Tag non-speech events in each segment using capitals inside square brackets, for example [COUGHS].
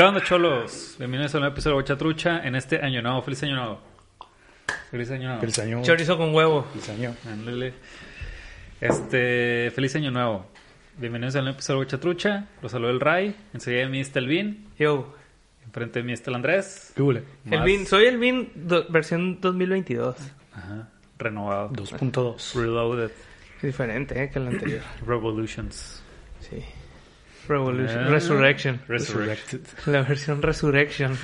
¿Qué onda, cholos? Bienvenidos a un nuevo episodio de Bocha Trucha en este año nuevo. Feliz año nuevo. Feliz año nuevo. Feliz año. Chorizo con huevo. Feliz año. Ándale. Este, feliz año nuevo. Bienvenidos a un nuevo episodio de Bocha Trucha. Los saludo el Ray. Enseguida de mí está el Vin. Yo. Enfrente de mí está el Andrés. ¿Qué hule? El Más- Vin, soy el Vin do- versión 2022. Ajá. Renovado. 2.2. Reloaded. Es diferente eh, que el anterior. Revolutions. Sí. Revolution. Ah. Resurrection. Resurrected. La versión Resurrection.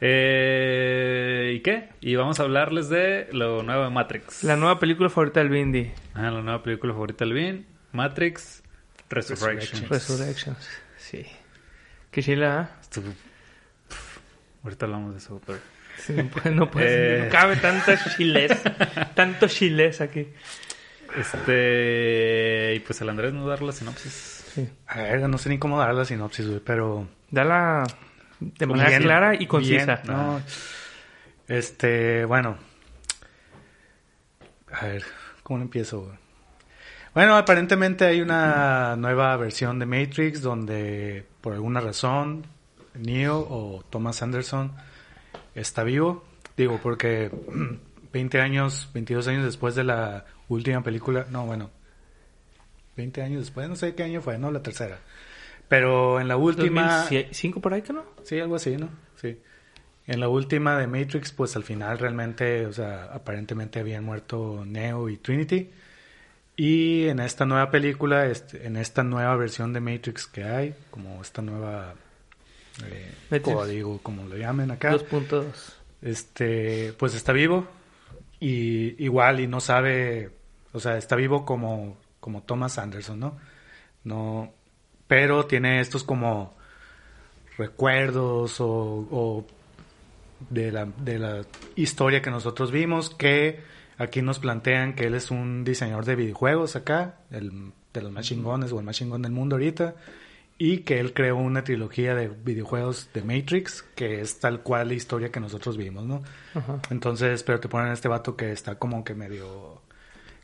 Eh, ¿Y qué? Y vamos a hablarles de lo nuevo de Matrix. La nueva película favorita del Vindy. Ah, la nueva película favorita del Vin. Matrix Resurrection. Resurrection. Sí. Qué chila, ¿eh? Estuvo- Pff, Ahorita hablamos de eso, pero... Sí, no, puede- no, puede- Eh. no cabe tanta chiles. tanto chiles aquí. Este... Y pues el Andrés nos va a dar la sinopsis. Sí. A ver, no sé ni cómo dar la sinopsis, güey, pero... Dala de manera Bien, clara y concisa. bien, no. Este, bueno. A ver, ¿cómo lo empiezo? güey? Bueno, aparentemente hay una nueva versión de Matrix donde por alguna razón Neo o Thomas Anderson está vivo. Digo, porque [CLEARS THROAT] 20 años, 22 años después de la última película, no, bueno, 20 años después, no sé qué año fue, no, la tercera. Pero en la última... 2005 por ahí, que no? Sí, algo así, ¿no? Sí. En la última de Matrix, pues al final realmente, o sea, aparentemente habían muerto Neo y Trinity. Y en esta nueva película, este, en esta nueva versión de Matrix que hay, como esta nueva eh, Matrix. código, como lo llamen acá, 2.2. este, pues está vivo y igual y no sabe, o sea, está vivo como, como Thomas Anderson, ¿no? No, pero tiene estos como recuerdos o, o de la, de la historia que nosotros vimos que aquí nos plantean que él es un diseñador de videojuegos acá, el, de los más chingones o el más chingón del mundo ahorita y que él creó una trilogía de videojuegos de Matrix que es tal cual la historia que nosotros vimos, ¿no? Ajá. Entonces, pero te ponen a este vato que está como que medio...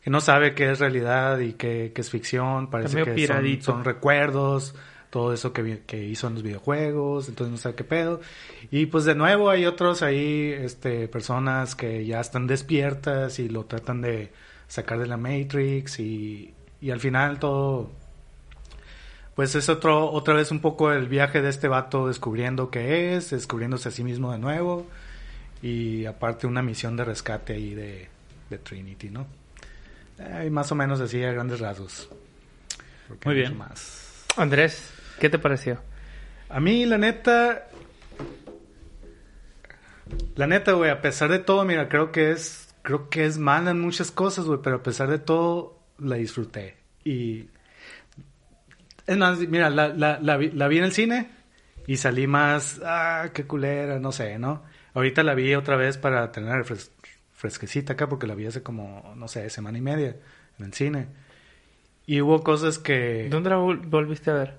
que no sabe qué es realidad y qué, qué es ficción, parece que son, son recuerdos, todo eso que, que hizo en los videojuegos, entonces no sabe qué pedo. Y pues de nuevo hay otros ahí, este, personas que ya están despiertas y lo tratan de sacar de la Matrix y, y al final todo pues es otro, otra vez un poco el viaje de este vato descubriendo qué es, descubriéndose a sí mismo de nuevo. Y aparte una misión de rescate ahí de, de Trinity, ¿no? Eh, más o menos así a grandes rasgos. Porque Muy hay bien. Más. Andrés, ¿qué te pareció? A mí, la neta... La neta, güey, a pesar de todo, mira, creo que es... Creo que es mala en muchas cosas, güey, pero a pesar de todo, la disfruté. Y... Es más, mira, la, la, la, vi, la vi en el cine y salí más... Ah, qué culera, no sé, ¿no? Ahorita la vi otra vez para tener fresquecita acá porque la vi hace como, no sé, semana y media en el cine. Y hubo cosas que... ¿Dónde la vol- volviste a ver?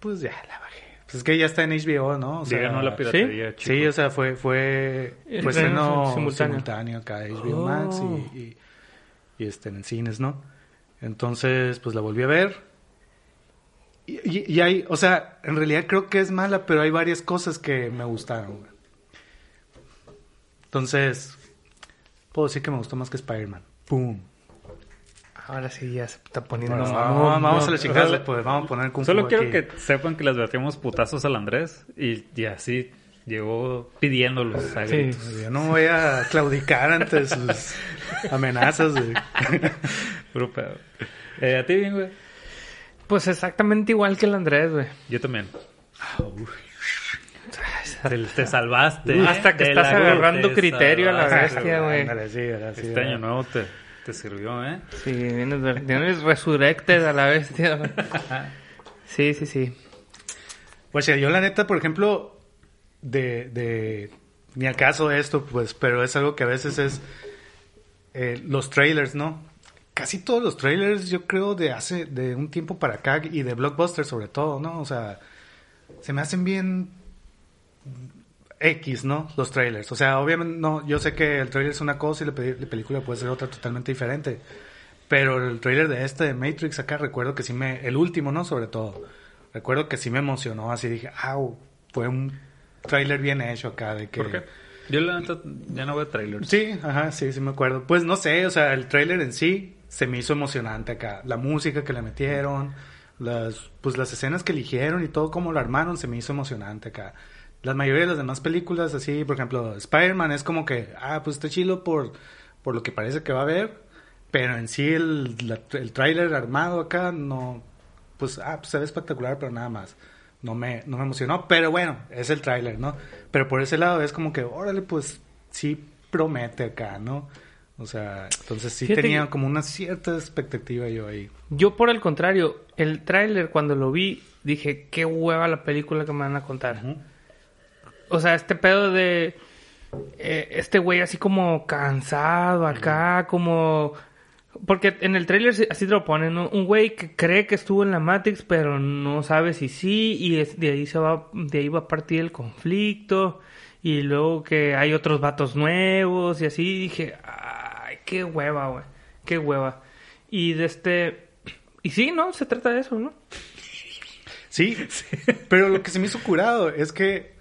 Pues ya la bajé. Pues es que ya está en HBO, ¿no? O sea, la piratería, Sí, o sea, fue fue fue estreno estreno simultáneo. simultáneo. acá HBO Max Oh. y, y, y, este en cines, ¿no? Entonces, pues la volví a ver. Y, y- y hay, o sea, en realidad creo que es mala, pero hay varias cosas que me gustaron. Entonces, puedo decir que me gustó más que Spider-Man. ¡Pum! Ahora sí ya se está poniendo Bueno, mamón. vamos, vamos a No, la chingada, pues vamos a poner Kung Solo Fu quiero aquí. que sepan que les batimos putazos al Andrés y, y así llegó pidiéndolos Sí. gritos. Yo no voy a claudicar ante sus [LAUGHS] amenazas. güey. Puro pedo. Eh, ¿A ti bien, güey? Pues exactamente igual que el Andrés, güey. Yo también. Te, te salvaste. Hasta que estás agarrando te criterio a la bestia, güey. Este año nuevo te, te sirvió, ¿eh? Sí, vienes, vienes resurrected a la bestia, güey. [LAUGHS] Sí, sí, sí. Sea, yo la neta, por ejemplo, de, de ni acaso esto, pues, pero es algo que a veces es eh, los trailers, ¿no? Casi todos los trailers, yo creo, de hace, de un tiempo para acá y de Blockbuster sobre todo, ¿no? O sea, se me hacen bien X, ¿no? Los trailers. O sea, obviamente, no, yo sé que el trailer es una cosa y la, pe- la película puede ser otra totalmente diferente. Pero el trailer de este, de Matrix, acá recuerdo que sí me... El último, ¿no? Sobre todo. Recuerdo que sí me emocionó. Así dije, ¡au! Fue un trailer bien hecho acá de que... ¿Por qué? Yo la neta ya no veo trailers. Sí, ajá, sí, sí me acuerdo. Pues no sé, o sea, el trailer en sí se me hizo emocionante acá. La música que le metieron, las, pues las escenas que eligieron y todo como lo armaron se me hizo emocionante acá. La mayoría de las demás películas, así, por ejemplo, Spider-Man es como que, ah, pues está chilo por, por lo que parece que va a haber, pero en sí el, la- el tráiler armado acá no, pues, ah, pues se ve espectacular, pero nada más. No me, no me emocionó, pero bueno, es el tráiler, ¿no? Pero por ese lado es como que, órale, pues sí promete acá, ¿no? O sea, entonces sí Fíjate tenía como una cierta expectativa yo ahí. Yo, por el contrario, el tráiler, cuando lo vi, dije, qué hueva la película que me van a contar. O sea, este pedo de... eh, este güey así como cansado acá, como... Porque en el tráiler sí- así te lo ponen, ¿no? Un güey que cree que estuvo en la Matrix, pero no sabe si sí, y es- de ahí se va, de ahí va a partir el conflicto, y luego que hay otros vatos nuevos, y así dije, ay, qué hueva, güey, qué hueva. Y de este, y sí, ¿no? Se trata de eso, ¿no? Sí, [LAUGHS] pero lo que se me hizo curado es que,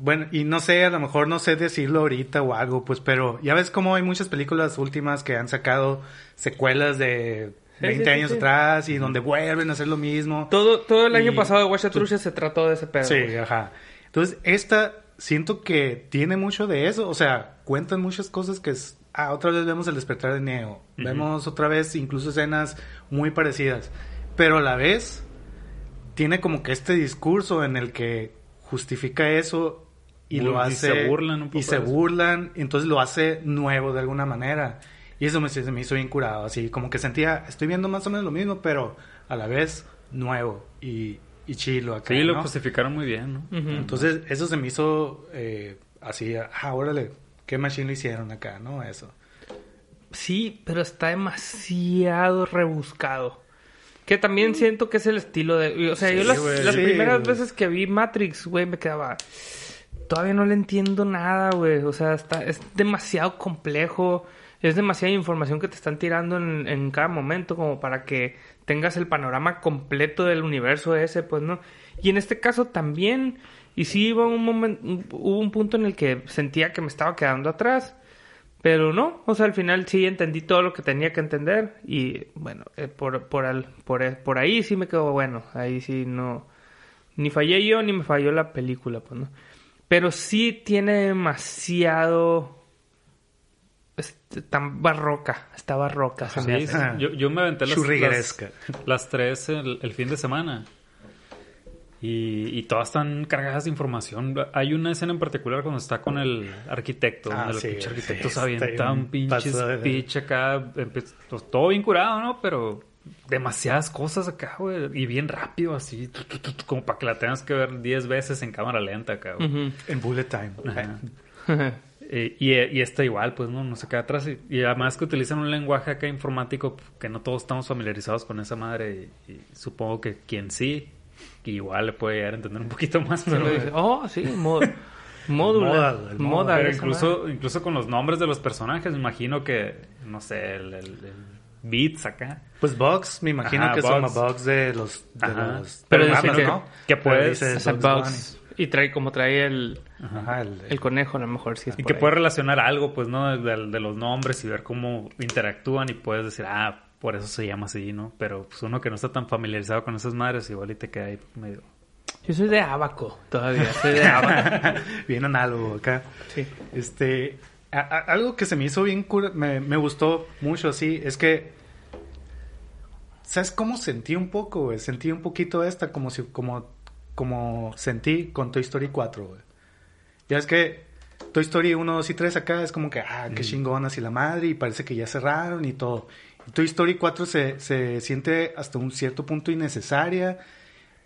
bueno, y no sé, a lo mejor no sé decirlo ahorita o algo, pues, pero ya ves cómo hay muchas películas últimas que han sacado secuelas de Sí, 20 sí, sí, años sí. atrás y donde vuelven a hacer lo mismo. Todo, todo el año Y- pasado de Washatrucha se trató de ese pedo. Sí, ajá. Entonces, esta siento que tiene mucho de eso, o sea, cuentan muchas cosas que es, ah, otra vez vemos el despertar de Neo, vemos otra vez incluso escenas muy parecidas, pero a la vez tiene como que este discurso en el que justifica eso y lo y hace se burlan un poco y se burlan, entonces lo hace nuevo de alguna manera. Y eso me, se me hizo bien curado, así como que sentía, estoy viendo más o menos lo mismo, pero a la vez nuevo y, y chilo acá. Sí, lo ¿no? justificaron muy bien, ¿no? Entonces, eso se me hizo eh, así, ah, órale, qué machine lo hicieron acá, ¿no? Eso. Sí, pero está demasiado rebuscado. Que también siento que es el estilo de... O sea, Sí, yo las, güey. las Sí, primeras veces que vi Matrix, güey, me quedaba... Todavía no le entiendo nada, güey. O sea, está, es demasiado complejo. Es demasiada información que te están tirando en, en cada momento como para que tengas el panorama completo del universo ese, pues, ¿no? Y en este caso también... Y sí, iba un momento, hubo un punto en el que sentía que me estaba quedando atrás. Pero no, o sea, al final sí entendí todo lo que tenía que entender y bueno, eh, por, por, al- por, eh, por ahí sí me quedó bueno, ahí sí no, ni fallé yo ni me falló la película, pues no. Pero sí tiene demasiado, este, tan barroca, está barroca. se me Sí, hace. Yo, yo me aventé las, las, las tres el, el fin de semana. Y, y todas están cargadas de información. Hay una escena en particular cuando está con el arquitecto. Ah, donde sí, el pinche arquitecto sí, se avienta está un pinche speech acá. pues, todo bien curado, ¿no? Pero demasiadas cosas acá, güey. Y bien rápido, así. tu, tu, tu, tu, como para que la tengas que ver 10 veces en cámara lenta acá, güey. En Bullet Time. Ajá. Eh, y, y está igual, pues, ¿no? No se queda atrás. Y, y además que utilizan un lenguaje acá informático que no todos estamos familiarizados con esa madre. Y, y supongo que quien sí, que igual le puede llegar a entender un poquito más. Pero, dice, oh, sí, [LAUGHS] mod, módulo, Modal, el modal. pero incluso, incluso con los nombres de los personajes, me imagino que, no sé, el, el, el Beats acá. Pues Bugs, me imagino Ajá, que son Bugs. Bugs de los... De Ajá. los Pero programas, dice que- ¿no? que puedes. Bugs Bugs. Y trae como trae el. Ajá, el, el conejo, a lo mejor sí es Y que ahí. puedes relacionar algo, pues, ¿no? De, de los nombres y ver cómo interactúan y puedes decir, ah, por eso se llama así, ¿no? Pero pues uno que no está tan familiarizado con esas madres, igual y te queda ahí medio... Yo soy de abaco todavía, soy de [LAUGHS] abaco. bien análogo acá. Sí. Este, a- a- algo que se me hizo bien me, me gustó mucho así, es que ¿sabes cómo sentí un poco, güey? Sentí un poquito esta, como si, como, como sentí con Toy Story 4, güey. Ya es que Toy Story 1, 2 y 3 acá es como que, ah, qué chingonas y la madre, y parece que ya cerraron y todo. Y Toy Story 4 se, se siente hasta un cierto punto innecesaria.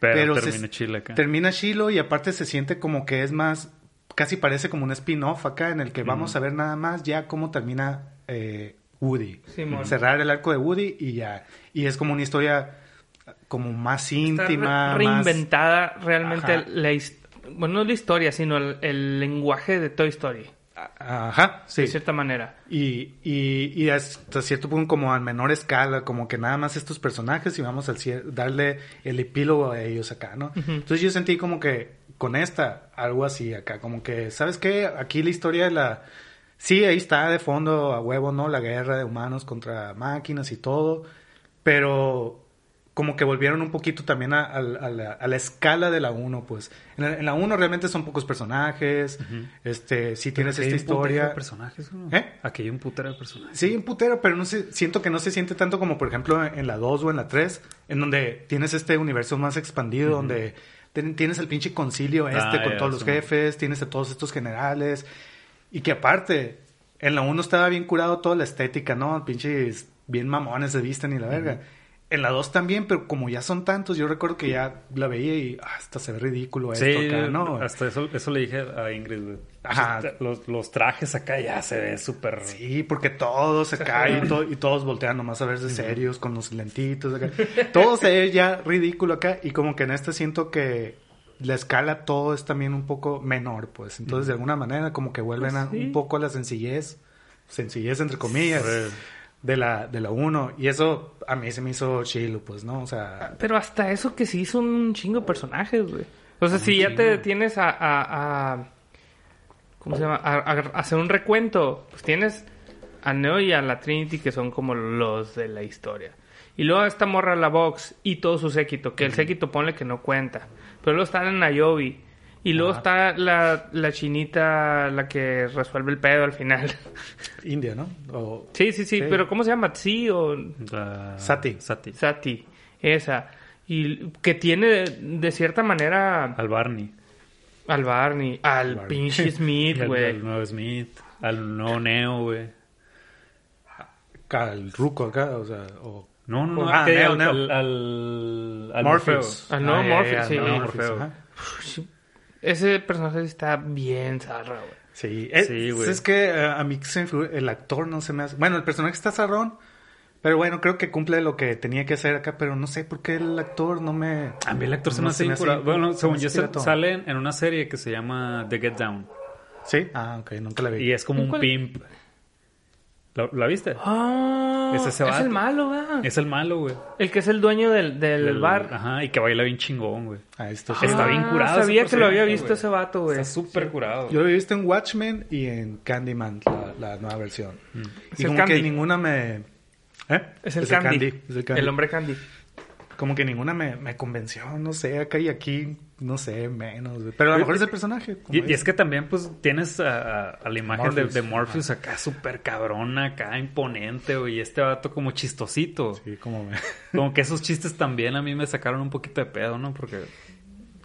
Pero, se- termina chile acá. Termina chilo y aparte se siente como que es más, casi parece como un spin-off acá en el que vamos a ver nada más ya cómo termina eh, Woody. Simón. Cerrar el arco de Woody y ya. Y es como una historia como más Está íntima. re- más- reinventada realmente Ajá. la bueno, no la historia, sino el, el lenguaje de Toy Story, Ajá, sí. de cierta manera. Y, y, y hasta cierto punto como a menor escala, como que nada más estos personajes y vamos a darle el epílogo a ellos acá, ¿no? Entonces yo sentí como que con esta, algo así acá, como que, ¿sabes qué? Aquí la historia de la... Sí, ahí está de fondo a huevo, ¿no? La guerra de humanos contra máquinas y todo, pero como que volvieron un poquito también a, a- a la, a la escala de la 1, pues. En la, en la 1 realmente son pocos personajes, este, sí tienes Aquí hay esta un historia. de personajes, ¿no? ¿Eh? Aquí hay un putero de personajes. Sí, un putero, pero no sé, siento que no se siente tanto como, por ejemplo, en la 2 o en la 3, en donde tienes este universo más expandido, donde ten- tienes el pinche concilio este Ah, con todos los sí. jefes, tienes a todos estos generales, y que aparte, en la 1 estaba bien curado toda la estética, ¿no? Pinches bien mamones se visten y la verga. En la 2 también, pero como ya son tantos, yo recuerdo que ya la veía y ah, hasta se ve ridículo esto Sí, acá, ¿no? hasta eso, eso le dije a Ingrid, güey. Ajá. Los, los trajes acá ya se ve súper... Sí, porque todos se caen y, to- y todos voltean nomás a verse serios con los lentitos. Acá. Todo se ve ya ridículo acá y como que en este siento que la escala todo es también un poco menor, pues. Entonces, de alguna manera, como que vuelven a, Pues sí. un poco a la sencillez, sencillez entre comillas, Sí. de la de la uno. Y eso a mí se me hizo chilo, pues, ¿no? O sea, Pero hasta eso que sí son un chingo de personajes, güey. O sea, si ya te detienes a, a, a- ¿cómo se llama? A, a- a hacer un recuento, pues tienes a Neo y a la Trinity que son como los de la historia. Y luego esta morra la Vox y todo su séquito, que el séquito ponle que no cuenta. Pero luego está la Nayobi. Y luego Ajá. está la, la chinita, la que resuelve el pedo al final. [LAUGHS] India, ¿no? O sí, sí, sí, Sí. pero ¿cómo se llama? ¿Sí o Sati. Sati. Sati, esa. Y que tiene de, de cierta manera Al Barney. Al Barney, al Barney. pinche [LAUGHS] Smith, al, güey. al nuevo Smith. Al nuevo Neo, güey. al ruco acá, o sea, o No, no, no. Ah, que Neo, al, Neo. al, al, al Morpheus. Al nuevo Ah, Morpheus, sí. al nuevo Morpheus, ajá. Ese personaje está bien zarra, güey. Sí, es, Sí, güey. es que eh, a mí se me figura- el actor no se me hace... Bueno, el personaje está zarrón, pero bueno, creo que cumple lo que tenía que hacer acá, pero no sé por qué el actor no me... A mí el actor se no me hace bien curado. Bueno, se según me yo, se- sale en- una serie que se llama The Get Down. ¿Sí? Ah, ok, nunca la vi. Y es como un ¿Cuál? pimp. ¿La, la viste? Ah, Es ese es el malo, ¿verdad? Es el malo, güey. El que es el dueño del, del, Del- bar. Ajá, y que baila bien chingón, güey. Ah, esto Ah, Está bien curado Sabía que lo había visto güey. ese vato, güey. Está súper curado. Yo lo he visto en Watchmen y en Candyman, la, la nueva versión. Es Y como que Candy. ninguna me... ¿Eh? Es el candy. es el Candy. El hombre Candy. Como que ninguna me, me convenció, no sé, acá y aquí, no sé, menos. Pero a lo mejor es el personaje. como Y, y es que también, pues, tienes a, a- a la imagen Morpheus. de, de Morpheus acá súper cabrona, acá imponente, güey. Y este vato como chistosito. Sí, como me... Como que esos chistes también a mí me sacaron un poquito de pedo, ¿no? Porque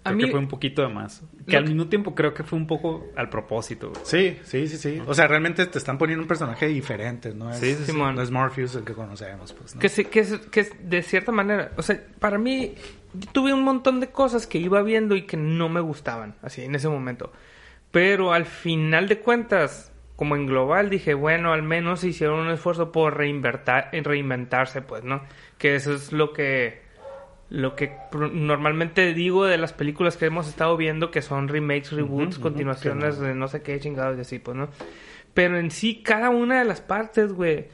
A creo mí- que fue un poquito de más. Que Lo al que- mismo tiempo creo que fue un poco al propósito, güey. Sí, sí, sí, sí. O sea, realmente te están poniendo un personaje diferente, ¿no? Es, Sí, sí. No es Morpheus el que conocemos, pues, ¿no? Que, sí- que, es, que es de cierta manera, o sea, para mí, yo tuve un montón de cosas que iba viendo y que no me gustaban, así, en ese momento. Pero al final de cuentas, como en global, dije, bueno, al menos hicieron un esfuerzo por reinvertar, reinventarse, pues, ¿no? Que eso es lo que, lo que normalmente digo de las películas que hemos estado viendo, que son remakes, reboots, continuaciones de no sé qué chingados y así, pues, ¿no? Pero en sí, cada una de las partes, güey.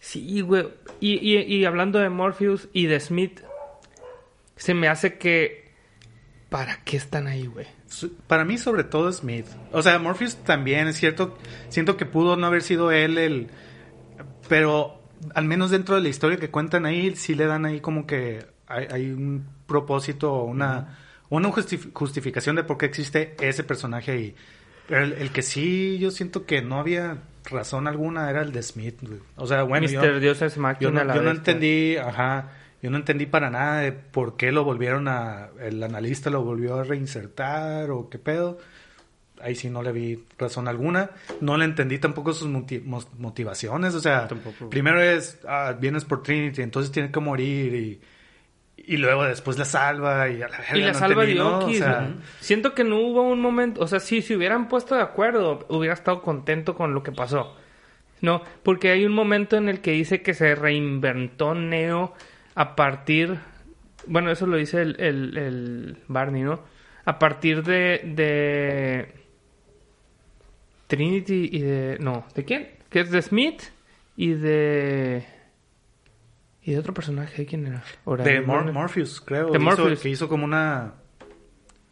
Sí, güey. Y, y, y hablando de Morpheus y de Smith, se me hace que. ¿Para qué están ahí, güey? Para mí, sobre todo, Smith. O sea, Morpheus también, es cierto. Siento que pudo no haber sido él el. Pero al menos dentro de la historia que cuentan ahí, sí le dan ahí como que hay, hay un propósito o una, una justif- justificación de por qué existe ese personaje ahí. Pero el, el que sí, yo siento que no había razón alguna era el de Smith. güey. O sea, bueno, yo, Mr. Dios es yo máquina. no, la yo no entendí, ajá. yo no entendí para nada de por qué lo volvieron a, el analista lo volvió a reinsertar o qué pedo. Ahí sí no le vi razón alguna. No le entendí tampoco sus motivaciones. O sea, Tampoco. primero es, ah, vienes por Trinity, entonces tiene que morir y, y luego después la salva y a la Y la no salva entendí, ¿no? O Diokis, sea. Siento que no hubo un momento, o sea, sí, si hubieran puesto de acuerdo, hubiera estado contento con lo que pasó. No, porque hay un momento en el que dice que se reinventó Neo a partir, bueno, eso lo dice el, el, el Barney, ¿no? A partir de, de Trinity y de, no, ¿de quién? Que es de Smith y de y de otro personaje, ¿quién era? De Mor- Morpheus, creo. De Hizo- Morpheus. que hizo como una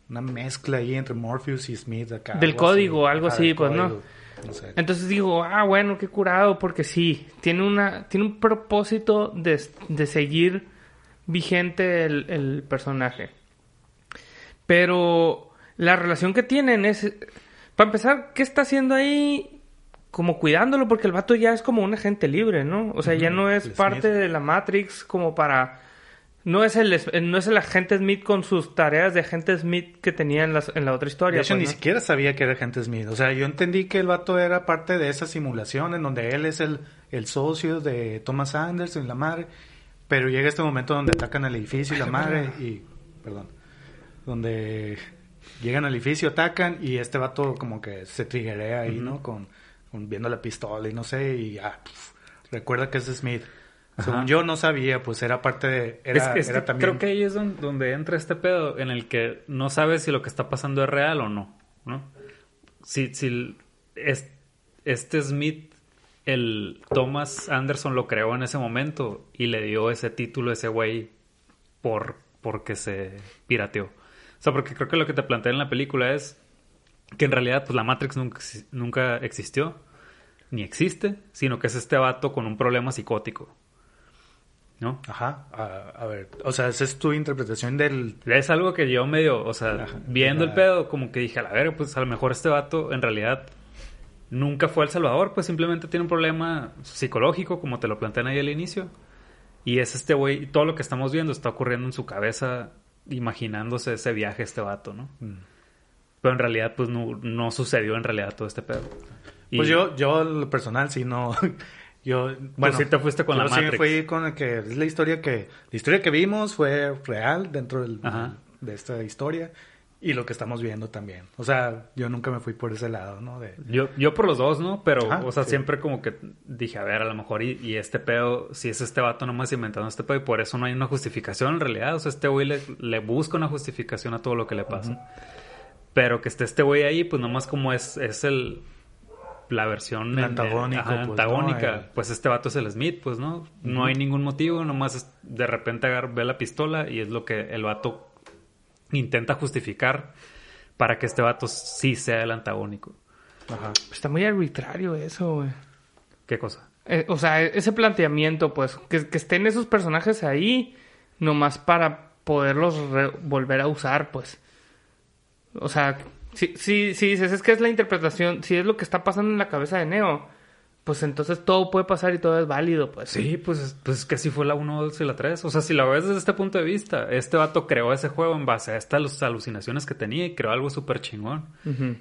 una mezcla ahí entre Morpheus y Smith acá. Del algo código, algo así, pues, ¿no? No sé. Entonces digo, ah, bueno, qué curado, porque sí, tiene una, tiene un propósito de, de seguir vigente el, el personaje. Pero la relación que tienen es, para empezar, ¿qué está haciendo ahí? Como cuidándolo, porque el vato ya es como un agente libre, ¿no? O sea, ya no es parte Smith. de la Matrix como para... No es el, no es el agente Smith con sus tareas de agente Smith que tenía en, las- en la otra historia. De hecho, pues, ni ¿no? siquiera sabía que era agente Smith. O sea, yo entendí que el vato era parte de esa simulación en donde él es el, el socio de Thomas Anderson y la madre. Pero llega este momento donde atacan el edificio y la madre y... Perdón. Donde llegan al edificio, atacan y este vato como que se triguea ahí, ¿no? Con viendo la pistola y no sé, y ya... pf, recuerda que es Smith. Según yo no sabía, pues era parte de... Era, es es era que también... creo que ahí es don- donde, entra este pedo en el que no sabes si lo que está pasando es real o no, ¿no? Si, si es- este Smith, el Thomas Anderson lo creó en ese momento y le dio ese título a ese güey por, porque se pirateó. O sea, porque creo que lo que te plantea en la película es que en realidad pues la Matrix nunca, nunca existió, ni existe, sino que es este vato con un problema psicótico. ¿No? Ajá, a, a ver, o sea, esa es tu interpretación del... Es algo que yo medio, o sea, Ajá. viendo el pedo, como que dije, a la verga, pues a lo mejor este vato en realidad nunca fue El Salvador, pues simplemente tiene un problema psicológico, como te lo plantean ahí al inicio. Y es este güey, y todo lo que estamos viendo está ocurriendo en su cabeza, imaginándose ese viaje este vato, ¿no? Mm. Pero en realidad, pues no, no sucedió en realidad todo este pedo. Y- Pues yo, yo lo personal sí no... [LAUGHS] Yo, bueno, sí te fuiste con yo la sí Matrix. fui con el que es la historia que la historia que vimos fue real dentro del- de esta historia y lo que estamos viendo también. O sea, yo nunca me fui por ese lado, ¿no? De, Yo, yo por los dos, ¿no? Pero, o sea, sí. siempre como que dije, a ver, a lo mejor y, y este pedo, si es este vato nomás inventando este pedo y por eso no hay una justificación en realidad. O sea, este güey le, le busca una justificación a todo lo que le pasa. Pero que esté este güey ahí, pues nomás como es, es el la versión ajá, pues, antagónica. ¿no? El- Pues este vato es el Smith, pues, ¿no? No hay ningún motivo, nomás es- de repente agar- ve la pistola y es lo que el vato intenta justificar para que este vato sí sea el antagónico. ajá. Está muy arbitrario eso, güey. ¿Qué cosa? Eh, o sea, ese planteamiento, pues, que, que estén esos personajes ahí, nomás para poderlos volver a usar, pues. O sea, si, si, si dices, es que es la interpretación, si es lo que está pasando en la cabeza de Neo, pues entonces todo puede pasar y todo es válido, pues. Sí, pues, pues que así fue la 1, 2 y la 3. O sea, si la ves desde este punto de vista, este vato creó ese juego en base a estas alucinaciones que tenía y creó algo súper chingón.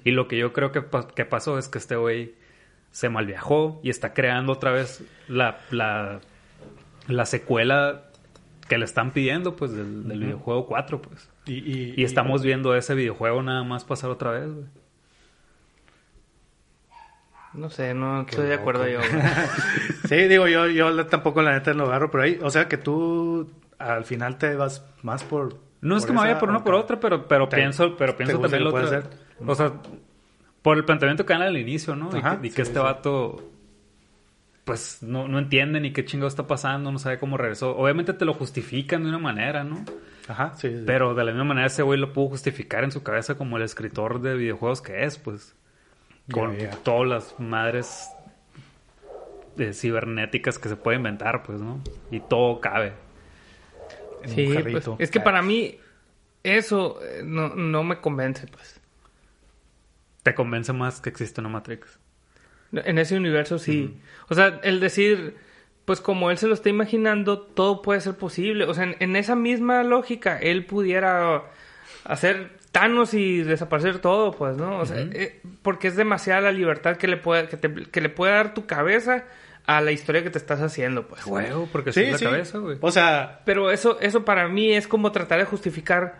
Y lo que yo creo que, que pasó es que este güey se malviajó y está creando otra vez la, la, la secuela que le están pidiendo, pues, del, del videojuego 4, pues. Y, y, Y estamos viendo ese videojuego nada más pasar otra vez, güey. No sé, no estoy de acuerdo yo. [LAUGHS] Sí, digo, yo, yo tampoco la neta lo agarro por ahí. O sea, que tú al final te vas más por... No es por que me vaya por una por otra, pero, pero te- pienso, pero pienso también lo puede otro. ser. O sea, por el planteamiento que dan al inicio, ¿no? Y que- y, que sí, este sí. vato, pues, no, no entiende ni qué chingo está pasando, no sabe cómo regresó. Obviamente te lo justifican de una manera, ¿no? Ajá, sí. sí. Pero de la misma manera ese güey lo pudo justificar en su cabeza como el escritor de videojuegos que es, pues. Con todas las madres eh, cibernéticas que se puede inventar, pues, ¿no? Y todo cabe. En Sí, pues, es que para mí eso eh, no, no me convence, pues. Te convence más que existe una Matrix. En ese universo sí. O sea, el decir, pues como él se lo está imaginando, todo puede ser posible. O sea, en, en esa misma lógica, él pudiera hacer Thanos y desaparecer todo, pues, ¿no? O sea, eh, porque es demasiada la libertad que le puede, que, te- que le puede dar tu cabeza a la historia que te estás haciendo, pues. Huevo, porque Sí, sí, la sí. cabeza, güey. O sea, Pero eso, eso para mí es como tratar de justificar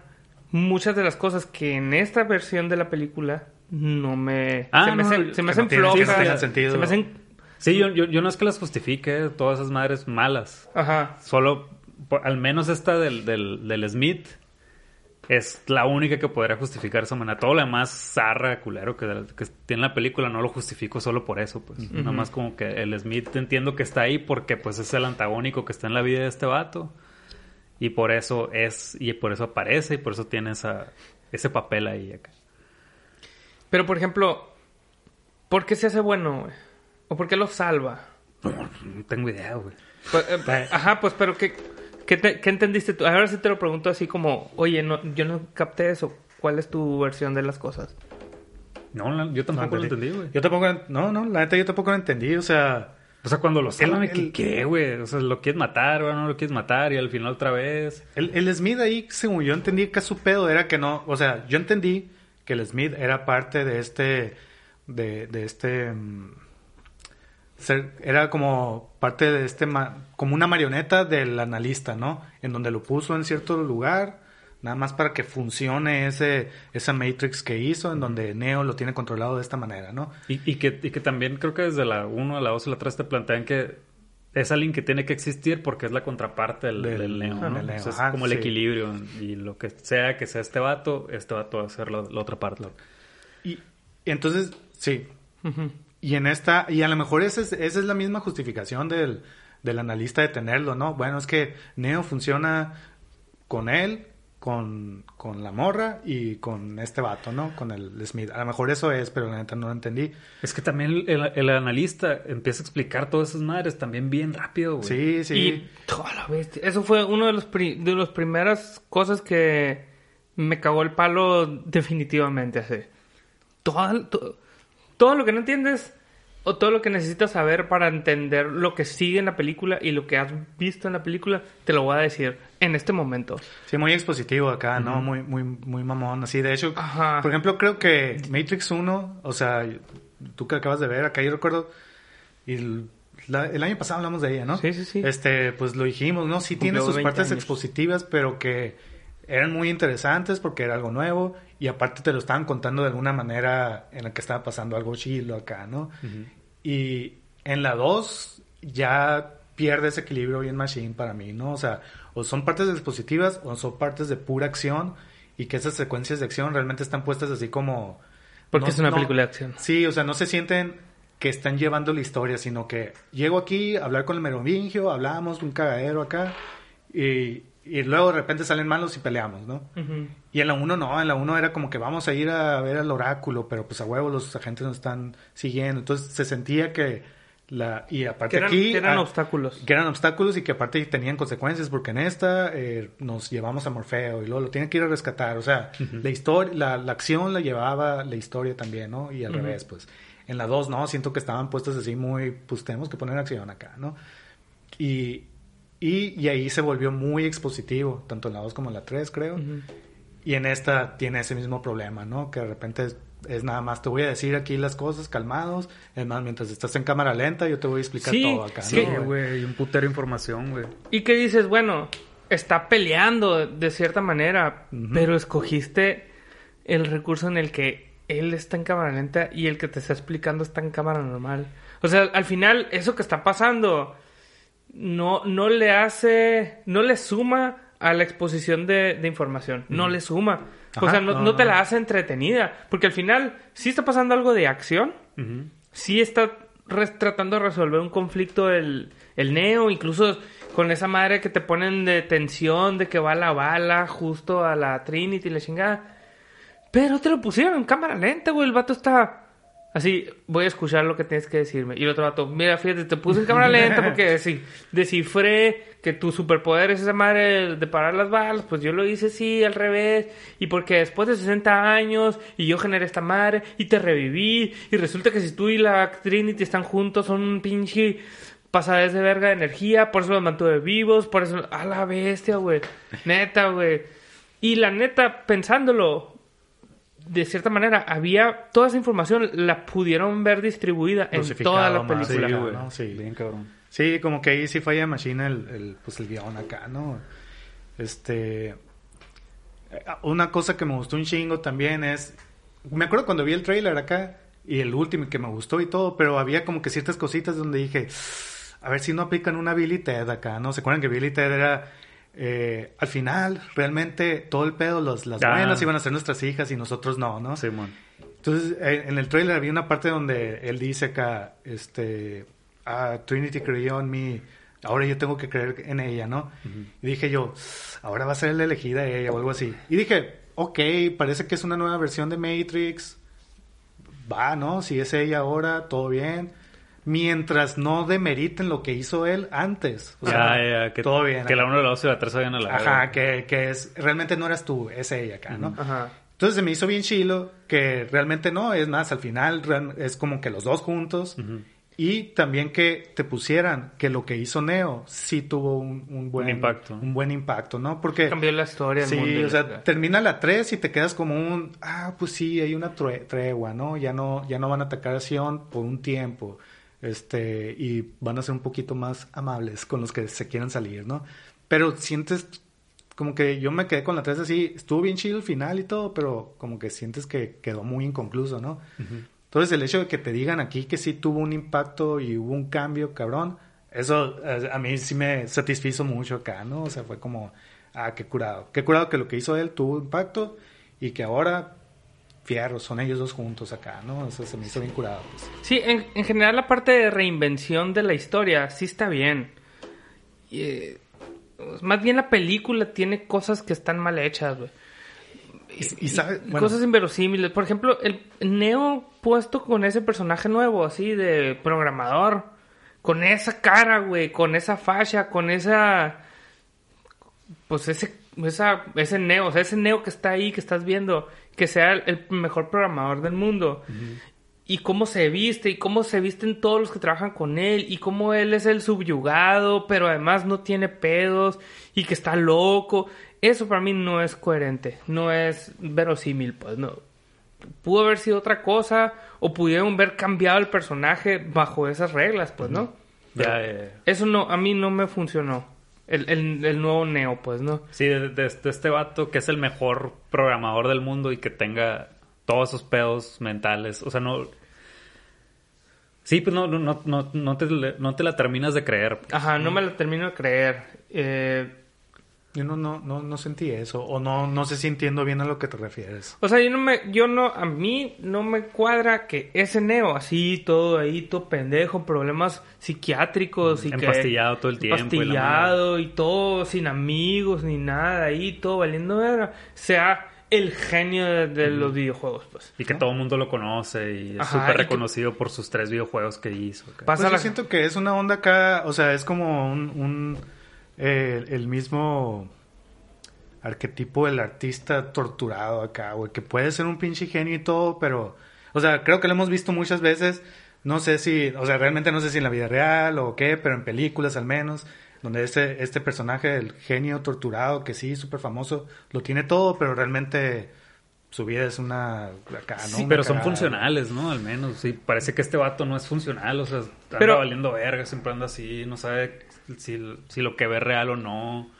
muchas de las cosas que en esta versión de la película no me... Ah, se me no, hacen, se me que no flojas. tienen sentido. Se me hacen... Sí, yo, yo, yo no es que las justifique, todas esas madres malas. Ajá. Solo, por- al menos esta del, del, del Smith es la única que podría justificar esa manera. Todo lo demás zarra, culero, que, que tiene la película, no lo justifico solo por eso, pues. Nada más como que el Smith entiendo que está ahí porque pues es el antagónico que está en la vida de este vato. Y por eso es, y por eso aparece, y por eso tiene esa, ese papel ahí acá. Pero, por ejemplo, ¿por qué se hace bueno, güey? ¿O por qué lo salva? No tengo idea, güey. Pues, eh, ajá, pues, pero ¿qué, qué, te- qué entendiste tú? Ahora sí te lo pregunto así como, oye, no, yo no capté eso. ¿Cuál es tu versión de las cosas? No, la- yo tampoco lo entendí, güey. Yo tampoco, no, no, la neta yo tampoco lo entendí, o sea, O sea, cuando lo salvan, El- ¿qué, el- qué, güey? O sea, lo quieres matar, o no lo quieres matar, y al final otra vez. el, el Smith ahí, según yo entendí que su pedo era que no, o sea, yo entendí que el Smith era parte de este, de, de este, mm, era como parte de este, como una marioneta del analista, ¿no? En donde lo puso en cierto lugar, nada más para que funcione ese, esa Matrix que hizo, en donde Neo lo tiene controlado de esta manera, ¿no? Y, y que, y que también creo que desde la 1 a la 2 y la 3 te plantean que es alguien que tiene que existir porque es la contraparte del, Del- del Neo, ¿no? del Neo, O sea, es ajá, como el sí. equilibrio. Y lo que sea que sea este vato, este vato va a ser la, la otra parte. Y, y entonces, sí. Y en esta, y a lo mejor esa es, esa es la misma justificación del, del analista de tenerlo, ¿no? Bueno, es que Neo funciona con él, con, con la morra y con este vato, ¿no? Con el Smith. A lo mejor eso es, pero la neta no lo entendí. Es que también el, el analista empieza a explicar todas esas madres también bien rápido, güey. Sí, sí. Y toda la bestia. Eso fue uno de los de las primeras cosas que me cagó el palo definitivamente así. Todo, to- todo lo que no entiendes o todo lo que necesitas saber para entender lo que sigue en la película y lo que has visto en la película, te lo voy a decir en este momento. Sí, muy expositivo acá, ¿no? Muy, muy, muy mamón. Así, de hecho, Ajá. por ejemplo, creo que Matrix 1, o sea, tú que acabas de ver, acá yo recuerdo, y el, la- el año pasado hablamos de ella, ¿no? Sí, sí, sí. Este, pues lo dijimos, ¿no? Sí tiene sus 20 partes años. expositivas, pero que eran muy interesantes porque era algo nuevo y aparte te lo estaban contando de alguna manera en la que estaba pasando algo chilo acá, ¿no? Y en la 2 ya pierde ese equilibrio bien machine para mí, ¿no? O sea, o son partes expositivas o son partes de pura acción y que esas secuencias de acción realmente están puestas así como... Porque no- es una no- película de acción. Sí, o sea, no se sienten que están llevando la historia, sino que llego aquí a hablar con el merovingio, hablamos un cagadero acá y, y luego de repente salen malos y peleamos, ¿no? Ujú. Y en la 1 no, en la 1 era como que vamos a ir a ver al oráculo, pero pues a huevo los agentes nos están siguiendo. Entonces se sentía que la... Y aparte Que eran, aquí... que eran ah, obstáculos. que eran obstáculos y que aparte tenían consecuencias porque en esta eh, nos llevamos a Morfeo y luego lo tienen que ir a rescatar. O sea, la historia, la, la acción la llevaba la historia también, ¿no? Y al Ujú. revés, pues. En la 2, ¿no? Siento que estaban puestas así muy, pues tenemos que poner acción acá, ¿no? Y, y, y ahí se volvió muy expositivo, tanto en la 2 como en la 3, creo. Ujú. Y en esta tiene ese mismo problema, ¿no? Que de repente es, nada más, te voy a decir aquí las cosas calmados. Es más, mientras estás en cámara lenta, yo te voy a explicar Sí, todo acá, sí, ¿no? güey, un putero de información, güey. Y que dices, bueno, está peleando de cierta manera, pero escogiste el recurso en el que él está en cámara lenta y el que te está explicando está en cámara normal. O sea, al final, eso que está pasando no, no le hace, no le suma a la exposición de, de información, no le suma. O sea, no, no, no te la hace entretenida, porque al final sí está pasando algo de acción, Ujú. sí está tratando de resolver un conflicto el, el Neo, incluso con esa madre que te ponen de tensión, de que va la bala justo a la Trinity y la chingada. Pero te lo pusieron en cámara lenta, güey. El vato está así, voy a escuchar lo que tienes que decirme. Y el otro vato, mira, fíjate, te puse en cámara lenta porque [LAUGHS] sí, descifré que tu superpoder es esa madre de parar las balas. Pues yo lo hice sí, al revés. Y porque después de 60 años y yo generé esta madre y te reviví. Y resulta que si tú y la Trinity están juntos son un pinche pasadez de verga de energía, por eso los mantuve vivos, por eso... A la bestia, güey. Neta, güey. Y la neta, pensándolo, de cierta manera, había... Toda esa información la pudieron ver distribuida en toda la Dosificado más, película. sí, güey. ¿no? Sí. Bien cabrón. Sí, como que ahí sí falla Machine el, el, pues el guion acá, ¿no? Este... Una cosa que me gustó un chingo también es... Me acuerdo cuando vi el trailer acá y el último que me gustó y todo, pero había como que ciertas cositas donde dije, a ver si no aplican una Billy Ted acá, ¿no? ¿Se acuerdan que Billy Ted era... eh, al final, realmente todo el pedo, los, las Ah. buenas iban a ser nuestras hijas y nosotros no, ¿no? Simón. Entonces, en el trailer había una parte donde él dice acá, este, ah, Trinity creyó en mí, ahora yo tengo que creer en ella, ¿no? Y dije yo, ahora va a ser la elegida ella o algo así. Y dije, ok, parece que es una nueva versión de Matrix, va, ¿no? Si es ella ahora, todo bien. Mientras no demeriten lo que hizo él antes. O sea, ya, ya, que, todo bien. Que la 1, la 2 y la 3 vayan a la Ajá, que, que es, realmente no eras tú, es ella acá, ¿no? Ajá. Entonces se me hizo bien chilo que realmente no, es más, al final real- es como que los dos juntos. Y también que te pusieran que lo que hizo Neo sí tuvo un, un buen Un impacto. Un buen impacto, ¿no? Porque... Cambió la historia. Sí, mundo o sea, la- termina la 3 y te quedas como un... Ah, pues sí, hay una tregua, ¿no? Ya no ya no van a atacar a Sion por un tiempo. Este, y van a ser un poquito más amables con los que se quieran salir, ¿no? Pero sientes como que yo me quedé con la 3 así, estuvo bien chido el final y todo, pero como que sientes que quedó muy inconcluso, ¿no? Entonces el hecho de que te digan aquí que sí tuvo un impacto y hubo un cambio, cabrón, eso eh, a mí sí me satisfizo mucho acá, ¿no? O sea, fue como, ah, qué curado. Qué curado que lo que hizo él tuvo impacto y que ahora, fierro, son ellos dos juntos acá, ¿no? Eso se me hizo bien curado. pues. Sí, en, en general la parte de reinvención de la historia sí está bien. Y, eh, más bien la película tiene cosas que están mal hechas, güey. Y, y sabe- bueno, Cosas inverosímiles. Por ejemplo, el Neo puesto con ese personaje nuevo, así de programador. Con esa cara, güey. Con esa facha, con esa... Pues ese, esa, ese Neo, o sea, ese Neo que está ahí, que estás viendo, que sea el, el mejor programador del mundo. Y cómo se viste, y cómo se visten todos los que trabajan con él, y cómo él es el subyugado, pero además no tiene pedos, y que está loco. Eso para mí no es coherente, no es verosímil, pues no. Pudo haber sido otra cosa, o pudieron haber cambiado el personaje bajo esas reglas, pues, ¿no? Ya, ya, ya. Eso no, a mí no me funcionó. El, el, el nuevo Neo, pues, ¿no? Sí, de, de- de este vato que es el mejor programador del mundo y que tenga todos esos pedos mentales. O sea, no. Sí, pues no, no, no, no, no te, no te la terminas de creer. pues. Ajá, no me lo termino de creer. Eh, yo no, no, no, no sentí eso, o no, no sé si entiendo bien a lo que te refieres. O sea, yo no me, yo no, a mí no me cuadra que ese Neo, así, todo ahí, todo pendejo, problemas psiquiátricos y que... Empastillado todo el tiempo Empastillado y, todo, sin amigos ni nada, ahí, todo valiendo verga, sea el genio de, de los videojuegos, pues. Y que todo el mundo lo conoce y es súper que- reconocido por sus tres videojuegos que hizo. Pasa Pues yo siento que es una onda acá, o sea, es como un, un, eh, el mismo arquetipo del artista torturado acá, güey, que puede ser un pinche genio y todo, pero, o sea, creo que lo hemos visto muchas veces, no sé si, o sea, realmente no sé si en la vida real o qué, pero en películas al menos, donde este, este personaje, el genio torturado, que sí, súper famoso, lo tiene todo, pero realmente su vida es una, acá, ¿no? Sí, Una pero son cagada. funcionales, ¿no? Al menos. Sí, parece que este vato no es funcional. O sea, anda Pero- valiendo verga, siempre anda así. No sabe si, si lo que ve es real o no.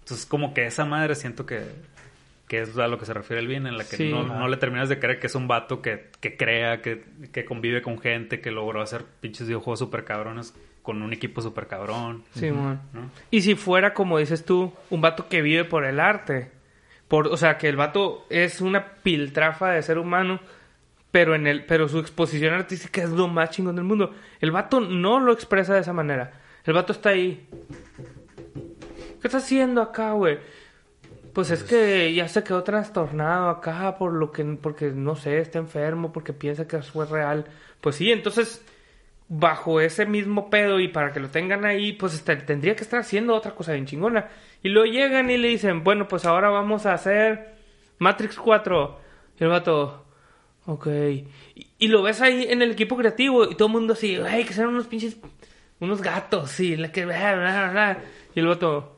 Entonces, como que esa madre siento que, que es a lo que se refiere el bien, en la que Sí. no, no le terminas de creer que es un vato que, que crea, que, que convive con gente, que logró hacer pinches videojuegos super cabrones con un equipo super cabrón. Sí. ¿no? Y si fuera, como dices tú, un vato que vive por el arte. Por, o sea, que el vato es una piltrafa de ser humano, pero en el, pero su exposición artística es lo más chingón del mundo. El vato no lo expresa de esa manera. El vato está ahí. ¿Qué está haciendo acá, güey? Pues es que ya se quedó trastornado acá por lo que, porque no sé, está enfermo, porque piensa que es real. Pues sí, entonces, bajo ese mismo pedo y para que lo tengan ahí, pues este, tendría que estar haciendo otra cosa bien chingona. Y luego llegan y le dicen, bueno, pues ahora vamos a hacer Matrix 4. Y el vato, ok. Y, y lo ves ahí en el equipo creativo y todo el mundo así, hay que ser unos pinches unos gatos, sí, la que... bla, bla, bla. Y el vato...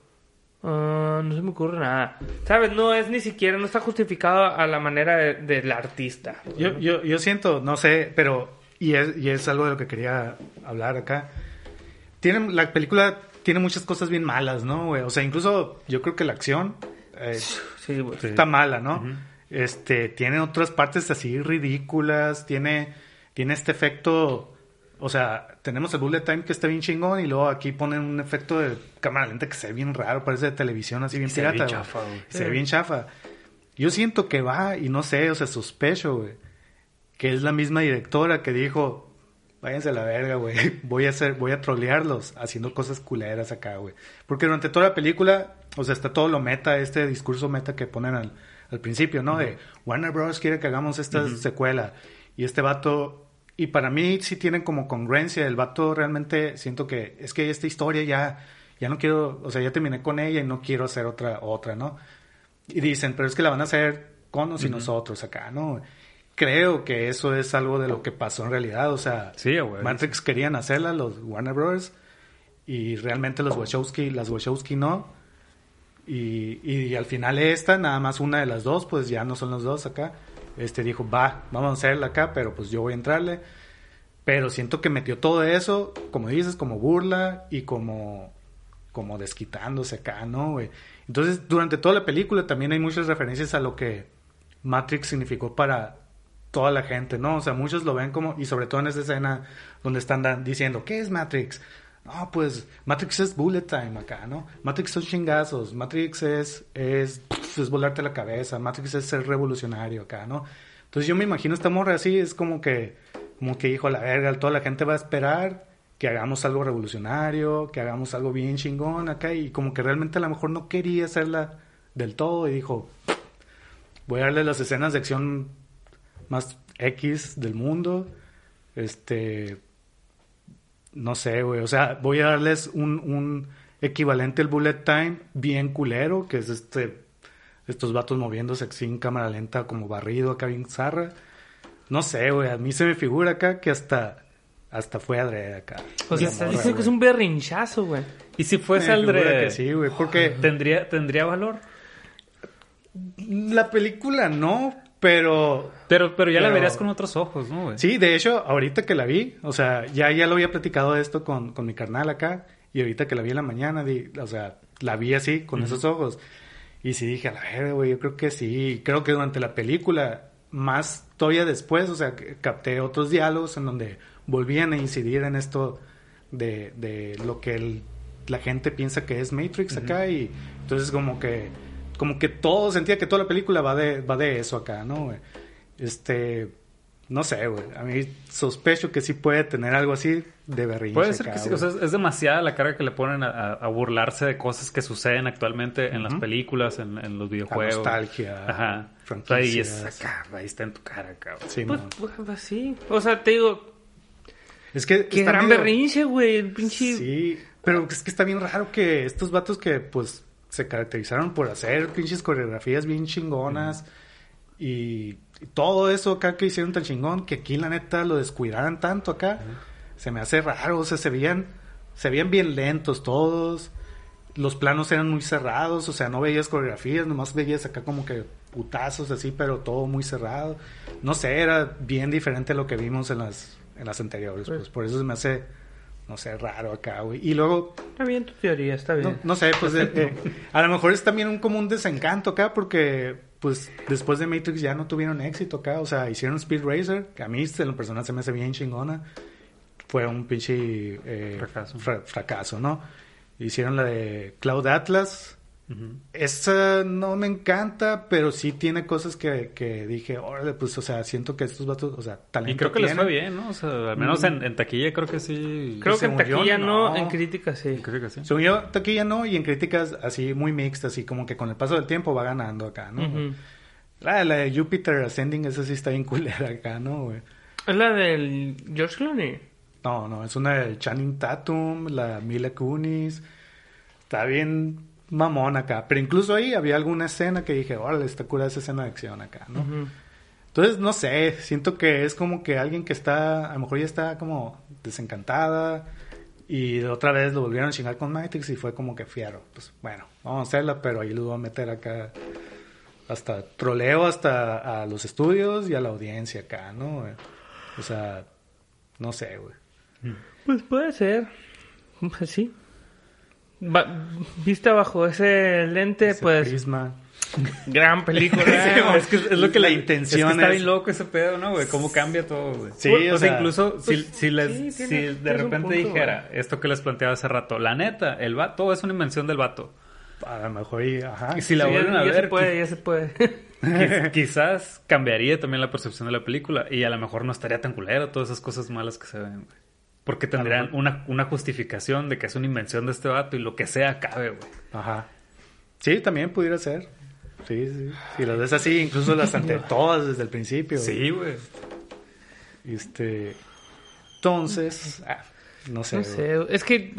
"Ah, no se me ocurre nada. ¿Sabes? No es ni siquiera, no está justificado a la manera de- del artista. Yo, yo, yo siento, no sé, pero, y es, y es algo de lo que quería hablar acá. Tiene, la película tiene muchas cosas bien malas, ¿no, güey? O sea, incluso yo creo que la acción eh, Sí, güey. está mala, ¿no? Este, tiene otras partes así ridículas, tiene, tiene este efecto, o sea, tenemos el bullet time que está bien chingón y luego aquí ponen un efecto de cámara lenta que se ve bien raro, parece de televisión así bien Se ve pirata. bien chafa, güey. Se ve bien chafa. Yo siento que va, y no sé, o sea, sospecho, güey, que es la misma directora que dijo, váyanse a la verga, güey, [LAUGHS] voy a hacer, voy a trolearlos haciendo cosas culeras acá, güey. Porque durante toda la película, o sea, está todo lo meta, este discurso meta que ponen al, al principio, ¿no? De Warner Bros. quiere que hagamos esta secuela. Y este vato, y para mí sí tienen como congruencia, el vato realmente siento que es que esta historia ya, ya no quiero, o sea, ya terminé con ella y no quiero hacer otra, otra, ¿no? Y dicen, pero es que la van a hacer con o sin nosotros acá, ¿no? Creo que eso es algo de lo que pasó en realidad. O sea, Sí, güey. Matrix querían hacerla, los Warner Bros. Y realmente los Wachowski, las Wachowski no. Y, y al final esta, nada más una de las dos, pues ya no son los dos acá. Este dijo, va, vamos a hacerla acá, pero pues yo voy a entrarle. Pero siento que metió todo eso, como dices, como burla y como, como desquitándose acá, ¿no? Entonces, durante toda la película también hay muchas referencias a lo que Matrix significó para toda la gente, ¿no? O sea, muchos lo ven como, y sobre todo en esa escena donde están diciendo, ¿qué es Matrix? No, pues Matrix es bullet time acá, ¿no? Matrix son chingazos, Matrix es, es, es volarte la cabeza, Matrix es ser revolucionario acá, ¿no? Entonces yo me imagino esta morra así, es como que, como que hijo a la verga, toda la gente va a esperar que hagamos algo revolucionario, que hagamos algo bien chingón acá, y como que realmente a lo mejor no quería hacerla del todo, y dijo, voy a darle las escenas de acción más X del mundo. Este. No sé, güey. O sea, voy a darles un, un equivalente al bullet time bien culero, que es este. Estos vatos moviéndose así en cámara lenta, como barrido acá bien zarra. No sé, güey. A mí se me figura acá que hasta. Hasta fue adrede acá. O sea, morra, diciendo que es un berrinchazo, güey. Y si fuese al figura de... que sí, güey. Porque ¿Tendría, ¿Tendría valor? la película no, pero Pero, pero ya la Pero- verías con otros ojos, ¿no, güey? Sí, de hecho, ahorita que la vi, o sea, ya, ya lo había platicado esto con, con mi carnal acá, y ahorita que la vi en la mañana, di- o sea, la vi así, con esos ojos. Y sí dije, a la verga, güey, yo creo que sí. Creo que durante la película, más todavía después, o sea, capté otros diálogos en donde volvían a incidir en esto de, de lo que el- la gente piensa que es Matrix acá, y entonces como que, como que todo, sentía que toda la película va de, va de eso acá, ¿no? güey? Este, no sé, güey. A mí sospecho que sí puede tener algo así de berrinche. Puede ser acá, que sí, o sea, es- demasiada la carga que le ponen a, a- burlarse de cosas que suceden actualmente en las películas, en, en los videojuegos. nostalgia, Ajá. Sea, y es franquicias. acá, ahí está en tu cara, cabrón. Sí, Pues, pues, pues, sí. O sea, te digo, es que está gran medio- berrinche, güey. El pinche. Sí, pero es que está bien raro que estos vatos que pues se caracterizaron por hacer pinches coreografías bien chingonas y, y todo eso acá que hicieron tan chingón que aquí la neta lo descuidaran tanto acá. Se me hace raro, o sea, se veían se veían bien lentos todos. Los planos eran muy cerrados, o sea, no veías coreografías, nomás veías acá como que putazos así, pero todo muy cerrado. No sé, era bien diferente a lo que vimos en las en las anteriores, pues por eso se me hace no sé, raro acá, güey. Y luego Está bien tu teoría, está bien. no, no sé, pues eh, eh, a lo mejor es también un como un desencanto acá porque pues después de Matrix ya no tuvieron éxito acá, o sea, hicieron Speed Racer, que a mí en lo personal se me hace bien chingona. Fue un pinche eh, Fracaso. fra- fracaso, ¿no? Hicieron la de Cloud Atlas. Esa no me encanta, pero sí tiene cosas que, que dije, órale, pues, o sea, siento que estos vatos, o sea, talento Y creo que les fue bien, ¿no? O sea, al menos en, en taquilla creo que sí. Creo que en yo, taquilla no, no. en crítica sí. Creo que sí. Según yo, taquilla no, y en críticas así muy mixtas, así como que con el paso del tiempo va ganando acá, ¿no? Ujú. la, la de Jupiter Ascending, esa sí está bien culera acá, ¿no, güey? Es la del George Clooney. No, no, es una de Channing Tatum, la Mila Kunis. Está bien mamón acá. Pero incluso ahí había alguna escena que dije, órale, está cura esa escena de acción acá, ¿no? Entonces, no sé, siento que es como que alguien que está, a lo mejor ya está como desencantada Y otra vez lo volvieron a chingar con Matrix y fue como que fiero. Pues bueno, vamos a hacerla, pero ahí lo voy a meter acá. Hasta troleo hasta a los estudios y a la audiencia acá, ¿no? O sea, no sé, güey. Pues puede ser. Pues sí. Va- vista bajo ese lente, Ese pues prisma. gran película. [LAUGHS] Es que es lo que La la intención es. que está es- bien loco ese pedo, ¿no, güey? Cómo cambia todo, güey. Sí, o, o sea, sea, incluso si, pues, si, les, sí, si de repente punto, dijera esto que les planteaba hace rato, la neta, el vato, todo es una invención del vato. A lo mejor, y, ajá. Y si la Sí, vuelven ya, a ya ver, se puede, ya se puede. [LAUGHS] quiz- quizás cambiaría también la percepción de la película y a lo mejor no estaría tan culero todas esas cosas malas que se ven, güey. Porque tendrían una, una justificación de que es una invención de este vato y lo que sea cabe, güey. Ajá. Sí, también pudiera ser. Sí, sí. Si las ves así, incluso las ante [LAUGHS] todas desde el principio. Sí, güey. Este. Entonces, ah, no sé. No güey. sé, es que,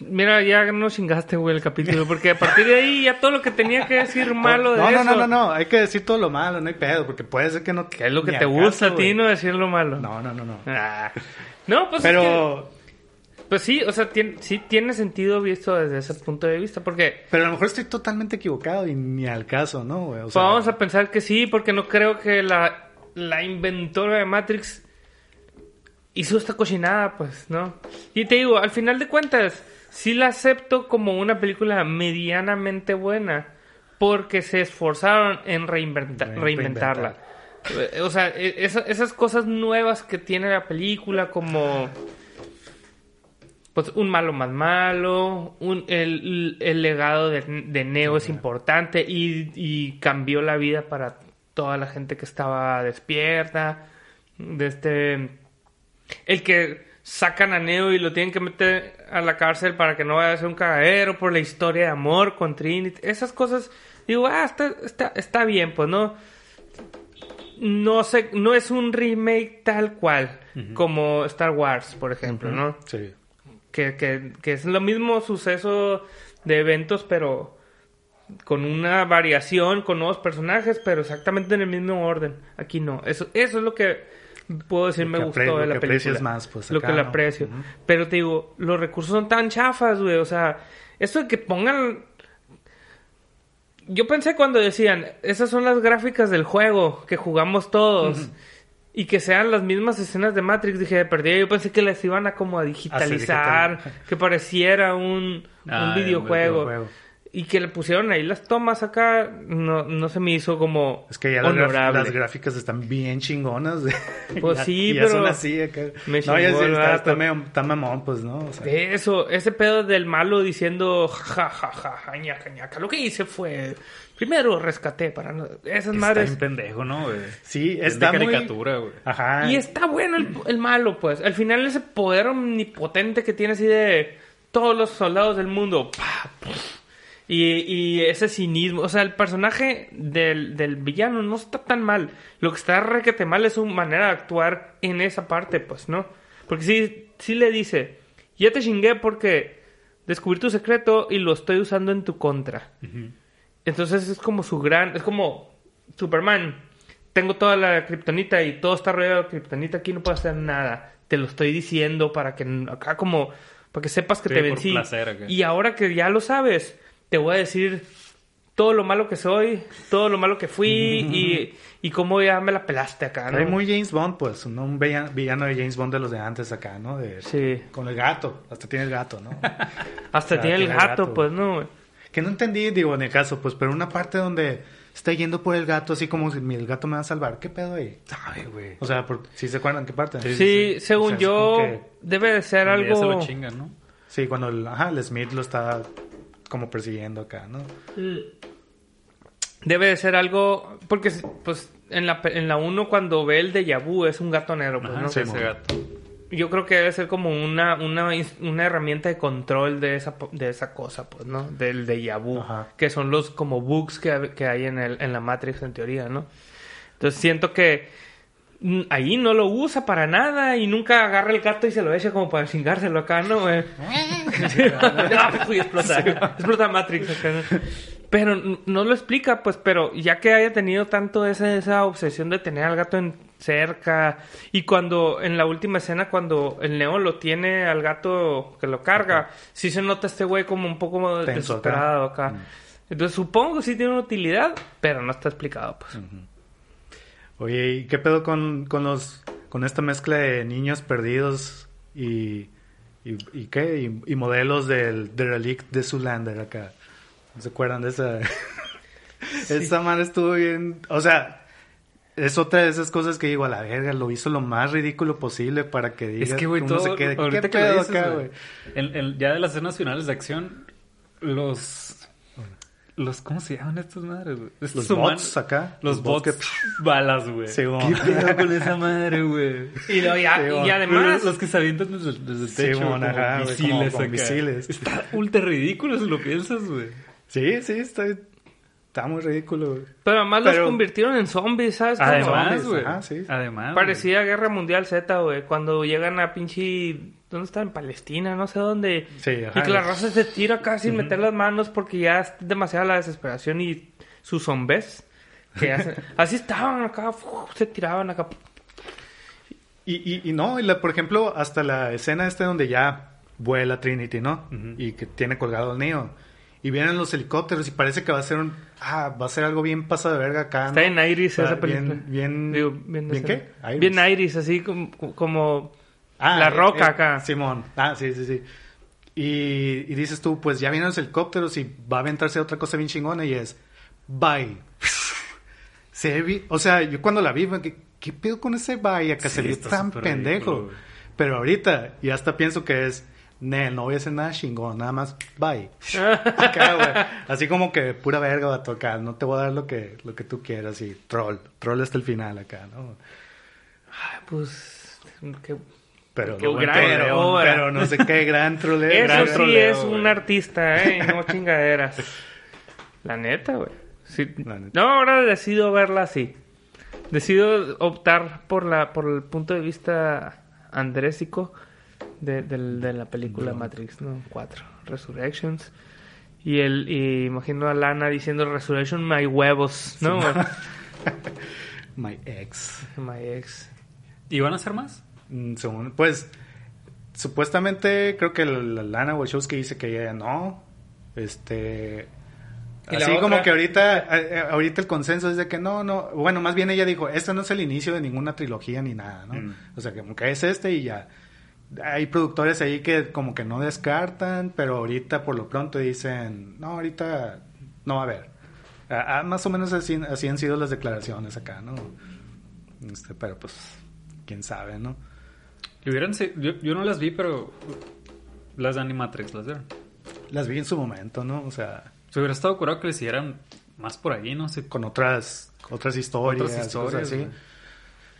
mira, ya no chingaste, güey, el capítulo, porque a partir de ahí ya todo lo que tenía que decir malo de no, eso. no, no, no, no, hay que decir todo lo malo, no hay pedo, porque puede ser que no. Que es lo que te gusta caso, a ti, no decir lo malo. No, no, no, no. Ah. No, pues es Pero, que- pues sí, o sea, tiene, sí tiene sentido visto desde ese punto de vista, porque pero a lo mejor estoy totalmente equivocado y ni al caso, ¿no? O pues, sea, vamos a pensar que sí, porque no creo que la, la inventora de Matrix hizo esta cochinada, pues, ¿no? Y te digo, al final de cuentas, sí la acepto como una película medianamente buena, porque se esforzaron en reinventa- Re- reinventarla. Eh, O sea, e- esa- esas cosas nuevas que tiene la película, como pues un malo más malo, un, el, el legado de, de Neo es importante y, y cambió la vida para toda la gente que estaba despierta. De este, el que sacan a Neo y lo tienen que meter a la cárcel para que no vaya a ser un cagadero por la historia de amor con Trinity. Esas cosas, digo, ah, está, está, está bien, pues no. No sé, no es un remake tal cual como Star Wars, por ejemplo, ¿no? Sí. que, que, que es lo mismo suceso de eventos, pero con una variación, con nuevos personajes, pero exactamente en el mismo orden. Aquí no. Eso, eso es lo que puedo decir Lo me gustó de lo la que película. más, pues, lo que ¿no? aprecio. Pero te digo, los recursos son tan chafas, güey. O sea, eso de que pongan... Yo pensé cuando decían, esas son las gráficas del juego que jugamos todos. Y que sean las mismas escenas de Matrix, dije, de perdida. Yo pensé que las iban a como a digitalizar, que pareciera un, Ah, un un videojuego. videojuego. Y que le pusieron ahí las tomas acá, no, no se me hizo como Es que ya las, graf- honorable. las gráficas están bien chingonas. Pues [LAUGHS] Ya- sí, ya pero son así acá. me no, ya sí, está, está, medio- está mamón, pues, ¿no? O sea, eso, ese pedo del malo diciendo ja ja ja ja ñaca ñaca. Lo que hice fue primero rescaté para no- esas Está madres. bien pendejo, ¿no, güey? sí, Es está de muy... caricatura, güey. Ajá. Y está bueno el, el malo, pues. Al final ese poder omnipotente que tiene así de todos los soldados del mundo. pa, Y, y ese cinismo. O sea, el personaje del, del villano no está tan mal. Lo que está requete mal es su manera de actuar en esa parte, pues, ¿no? Porque sí, sí le dice, ya te chingué porque descubrí tu secreto y lo estoy usando en tu contra. Entonces es como su gran... Es como Superman. Tengo toda la kriptonita y todo está rodeado de kriptonita. Aquí no puedo hacer nada. Te lo estoy diciendo para que acá como... Para que sepas que Sí, te vencí. placer, y ahora que ya lo sabes, te voy a decir todo lo malo que soy, todo lo malo que fui y, [LAUGHS] y cómo ya me la pelaste acá, ¿no? Hay muy James Bond, pues, ¿no? un villa- villano de James Bond de los de antes acá, ¿no? De, Sí. Con el gato, hasta tiene el gato, ¿no? [LAUGHS] Hasta sea, tiene el gato, gato. pues, ¿no? que no entendí, digo, en el caso, pues, pero una parte donde está yendo por el gato, así como si el gato me va a salvar. ¿Qué pedo ahí? Ay, güey. O sea, por, ¿sí se acuerdan qué parte? Sí, según O sea, yo, debe de ser algo... se lo chingan, ¿no? Sí, cuando el, ajá, el Smith lo está como persiguiendo acá, ¿no? Debe de ser algo... Porque, pues, en la, pe- en la 1 cuando ve el de vu es un gato negro, pues, Ajá, ¿no? sí, ese gato. Yo creo que debe ser como una, una, una herramienta de control de esa, po- de esa cosa, pues, ¿no? Del de vu. Ajá. Que son los como bugs que, que hay en, el, en la Matrix, en teoría, ¿no? Entonces siento que mm, ahí no lo usa para nada y nunca agarra el gato y se lo echa como para chingárselo acá, ¿no? [LAUGHS] [LAUGHS] Ah, y explota. Explota Matrix. Pero no lo explica, pues, pero ya que haya tenido tanto esa obsesión de tener al gato en cerca y cuando en la última escena cuando el Neo lo tiene al gato que lo carga, sí se nota este güey como un poco Tenso acá. desesperado acá. Entonces supongo que sí tiene una utilidad, pero no está explicado, pues. Oye, ¿y qué pedo con, con los con esta mezcla de niños perdidos y y, y qué y, y modelos del The Relic de Zoolander acá? ¿No se acuerdan de esa? [LAUGHS] Esa man estuvo bien, o sea, es otra de esas cosas que digo a la verga, lo hizo lo más ridículo posible para que digas Es que, güey, uno todo. se quede, ¿qué que pedo dices, acá, güey, ya de las escenas finales de acción, los. Los, ¿cómo se llaman estos madres, güey? Estos Los humanos- bots acá, Los, los bots, bots que- balas, güey. Sí. ¿Qué pedo con esa madre, güey? Y, lo- ya- Sí, y además... Los, que se avientan desde, desde el Sí, techo, mon, como ajá, como misiles con acá. misiles. Está ultra ridículo si lo piensas, güey. Sí, sí, está, está muy ridículo. güey. Pero además Pero- los convirtieron en zombies, ¿sabes? Además, güey. ajá, sí. Además. güey. Parecía Guerra Mundial Z, güey. Cuando llegan a pinche... ¿Dónde está? En Palestina, no sé dónde. Sí, ajá. Y que la raza se tira acá sin meter las manos porque ya es demasiada la desesperación y sus zombies. Que hacen- [LAUGHS] Así estaban acá, se tiraban acá. Y, y, y no, y la- por ejemplo, hasta la escena esta donde ya vuela Trinity, ¿no? Y que tiene colgado el Neo. Y vienen los helicópteros y parece que va a ser un... Ah, va a ser algo bien pasado de verga acá, Está ¿no? en Iris O sea, esa película. Bien... Bien, Digo, ¿bien esa- qué? Iris. Bien Iris, así como... como Ah, la eh, roca eh, acá. Simón. Ah, sí, sí, sí. Y, y dices tú, pues ya vienen los helicópteros y va a aventarse otra cosa bien chingona y es... Bye. [LAUGHS] Se vi... O sea, yo cuando la vi, ¿qué, qué pedo con ese bye? Acá Sí, se ve está tan pendejo. ridículo. Pero ahorita ya hasta pienso que es... Nel, no voy a hacer nada chingón, nada más bye. [LAUGHS] Acá. Así como que pura verga va a tocar, no te voy a dar lo que, lo que tú quieras y troll, troll hasta el final acá, ¿no? Ay, pues... qué- Pero, Qué no, gran pero, obra. pero no sé qué gran [LAUGHS] troleo. Eso gran sí troleo, es un artista, ¿eh? No [LAUGHS] chingaderas. La neta, güey. Sí. La neta. No, ahora decido verla así. Decido optar por la por el punto de vista andrésico de, del- de la película Matrix, ¿no? 4, Resurrections. Y el y imagino a Lana diciendo Resurrection my huevos, ¿no? [LAUGHS] My ex. my ex. ¿Y van a hacer más? Mm, según- pues, supuestamente creo que la, la Lana Wachowski dice que ella no. Este. ¿Y la Así otra? como que ahorita, a- a- ahorita el consenso es de que no, no. Bueno, más bien ella dijo, este no es el inicio de ninguna trilogía ni nada, ¿no? Mm. O sea, como que es este y ya. Hay productores ahí que como que no descartan, pero ahorita por lo pronto dicen, no, ahorita no va a haber. Ah, ah, más o menos así, así han sido las declaraciones acá, ¿no? Este, pero pues, quién sabe, ¿no? Hubieran yo, yo no las vi, pero las de Animatrix las vieron. Las vi en su momento, ¿no? O sea, Se hubiera estado curado que les hicieran más por ahí, no sé. con otras otras historias, Otras historias, cosas así.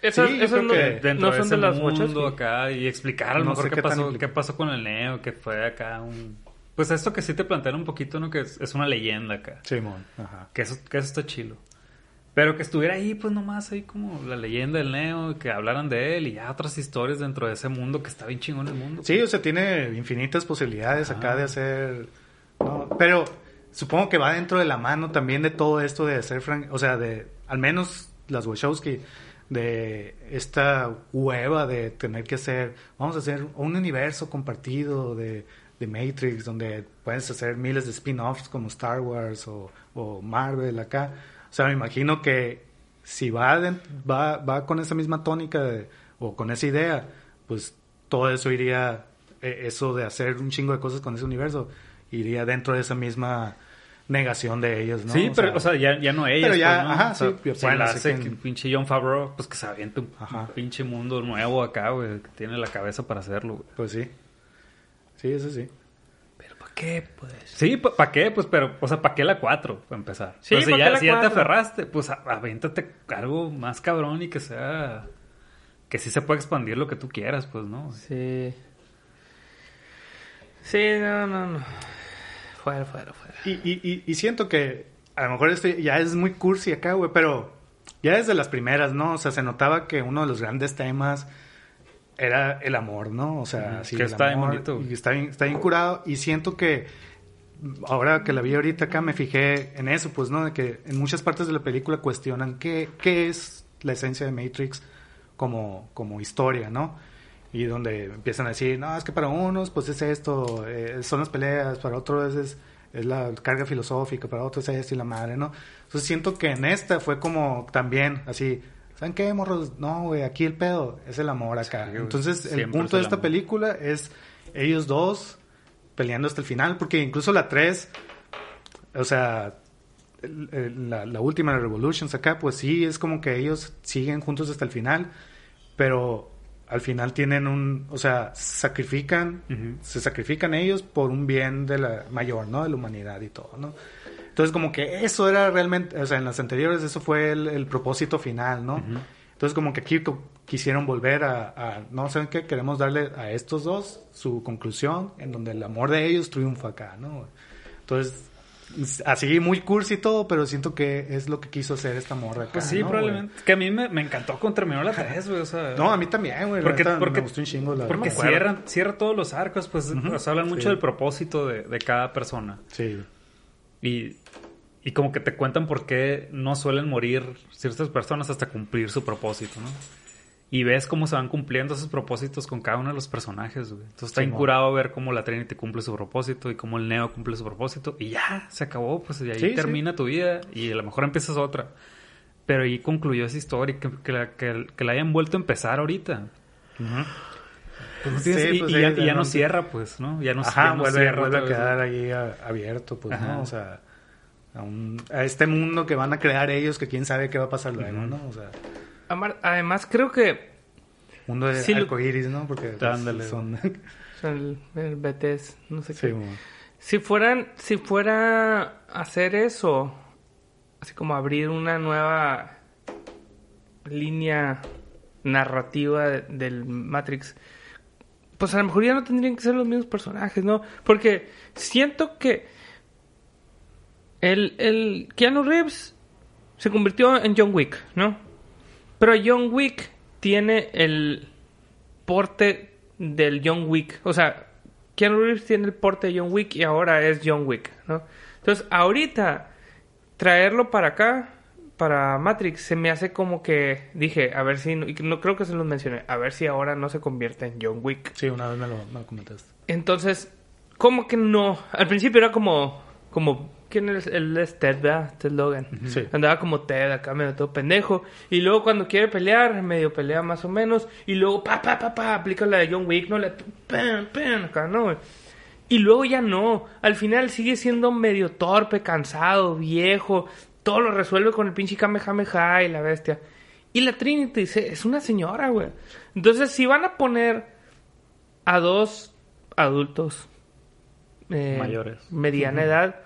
Esas, Sí, esas no, que Dentro no de son ese de las mundo Wachowski. acá y explicar a lo No mejor sé qué, qué pasó, qué pasó con el Neo, que fue acá un... Pues esto que sí te plantean un poquito, ¿no? Que es, es una leyenda acá. Simón, ajá. Que eso, que eso está chilo. Pero que estuviera ahí, pues nomás ahí como la leyenda del Neo, que hablaran de él y ya otras historias dentro de ese mundo que está bien chingón el mundo. Sí, o sea, tiene infinitas posibilidades acá de hacer. ¿no? Pero supongo que va dentro de la mano también de todo esto de hacer, fran- o sea, de al menos las Wachowski, de esta hueva de tener que hacer, vamos a hacer un universo compartido de, de Matrix, donde puedes hacer miles de spin-offs como Star Wars o, o Marvel acá. O sea, me imagino que si va, de- va, va con esa misma tónica de- o con esa idea, pues todo eso iría, eh, eso de hacer un chingo de cosas con ese universo, iría dentro de esa misma negación de ellos, ¿no? sí, pero, o sea, ya, ya no ellas. Pero ya, pues, ¿no? ajá, O sea, sí, si bueno, hace que- que pinche John Favreau, pues que se aviente un, Ajá. un pinche mundo nuevo acá, güey, que tiene la cabeza para hacerlo, güey. Pues sí. Sí, eso sí. Pero ¿para qué, pues? Sí, ¿para qué? Pues, pero, o sea, ¿para qué la 4? Para empezar. Sí, O sea, ¿pa' si qué ya, la si ya te aferraste, pues a- aviéntate algo más cabrón y que sea. Que sí se pueda expandir lo que tú quieras, pues, ¿no? Sí. Sí, no, no, no. Fuera, fuera, fuera. Y, y, y, y siento que a lo mejor esto ya es muy cursi acá, güey, pero ya desde las primeras, ¿no? O sea, se notaba que uno de los grandes temas era el amor, ¿no? O sea, Ujú, sí, que el está bien amor, bonito, güey. Y está bien, está bien curado. Y siento que ahora que la vi ahorita acá me fijé en eso, pues, ¿no? De que en muchas partes de la película cuestionan qué, qué es la esencia de Matrix como, como historia, ¿no? Y donde empiezan a decir, no, es que para unos, pues es esto, eh, son las peleas, para otros es, es la carga filosófica, para otros es esto y la madre, ¿no? Entonces siento que en esta fue como también así, ¿saben qué, morros? No, güey, aquí el pedo es el amor acá. Entonces el punto de esta amor. película es ellos dos peleando hasta el final, porque incluso la 3, o sea, el- el- la, la última de Revolutions acá, pues sí, es como que ellos siguen juntos hasta el final, pero al final tienen un, o sea, sacrifican, se sacrifican ellos por un bien de la mayor, ¿no? De la humanidad y todo, ¿no? Entonces como que eso era realmente, o sea, en las anteriores eso fue el, el propósito final, ¿no? Entonces como que aquí quisieron volver a, a, no saben qué, queremos darle a estos dos su conclusión en donde el amor de ellos triunfa acá, ¿no? Entonces, así muy cursi y todo, pero siento que es lo que quiso hacer esta morra acá. Pues sí, ¿no, probablemente. Que a mí me, me encantó cuando terminó la 3, güey. O sea, güey? [LAUGHS] No, a mí también, güey. Porque- porque- me gustó un chingo la porque cierra todos los arcos, pues o sea, hablan mucho sí. del propósito de, de cada persona. Sí. Y, y como que te cuentan por qué no suelen morir ciertas personas hasta cumplir su propósito, ¿no? Y ves cómo se van cumpliendo esos propósitos con cada uno de los personajes, güey. Entonces está Sí, incurado ver cómo la Trinity cumple su propósito y cómo el Neo cumple su propósito. Y ya, se acabó, pues y ahí Sí, sí. termina tu vida y a lo mejor empiezas otra. Pero ahí concluyó esa historia que, que la, que, que la hayan vuelto a empezar ahorita. Sí, y, pues ya, no cierra, pues, ¿no? Ya no, Ajá, ya no vuelve, cierra vuelve a quedar ahí abierto, pues, Ajá. ¿no? O sea, a, un- a este mundo que van a crear ellos, que quién sabe qué va a pasar luego, ¿no? O sea, Amar- Además, creo que mundo de Sí, ¿no? Porque pues, Ándale. son... [LAUGHS] o sea, el, el BTS, no sé sí, qué. mo- Si fueran, si fuera hacer eso, así como abrir una nueva línea narrativa de- del Matrix, pues a lo mejor ya no tendrían que ser los mismos personajes, ¿no? Porque siento que el, el Keanu Reeves se convirtió en John Wick, ¿no? Pero John Wick tiene el porte del John Wick. O sea, Keanu Reeves tiene el porte de John Wick y ahora es John Wick, ¿no? Entonces, ahorita, traerlo para acá, para Matrix, se me hace como que dije, a ver si, y no creo que se los mencioné, a ver si ahora no se convierte en John Wick. Sí, una vez me lo, me lo comentaste. Entonces, como que no. Al principio era como, como, ¿quién es? Él es Ted, ¿verdad? Ted Logan. Sí. Andaba como Ted acá, medio todo pendejo. Y luego cuando quiere pelear, medio pelea más o menos. Y luego, pa, pa, pa, pa, aplica la de John Wick, ¿no? La, pam, pam, acá, ¿no? güey? Y luego ya no. Al final sigue siendo medio torpe, cansado, viejo. Todo lo resuelve con el pinche Kamehameha y la bestia. Y la Trinity dice, es una señora, güey. Entonces, si van a poner a dos adultos eh, Mayores. mediana edad,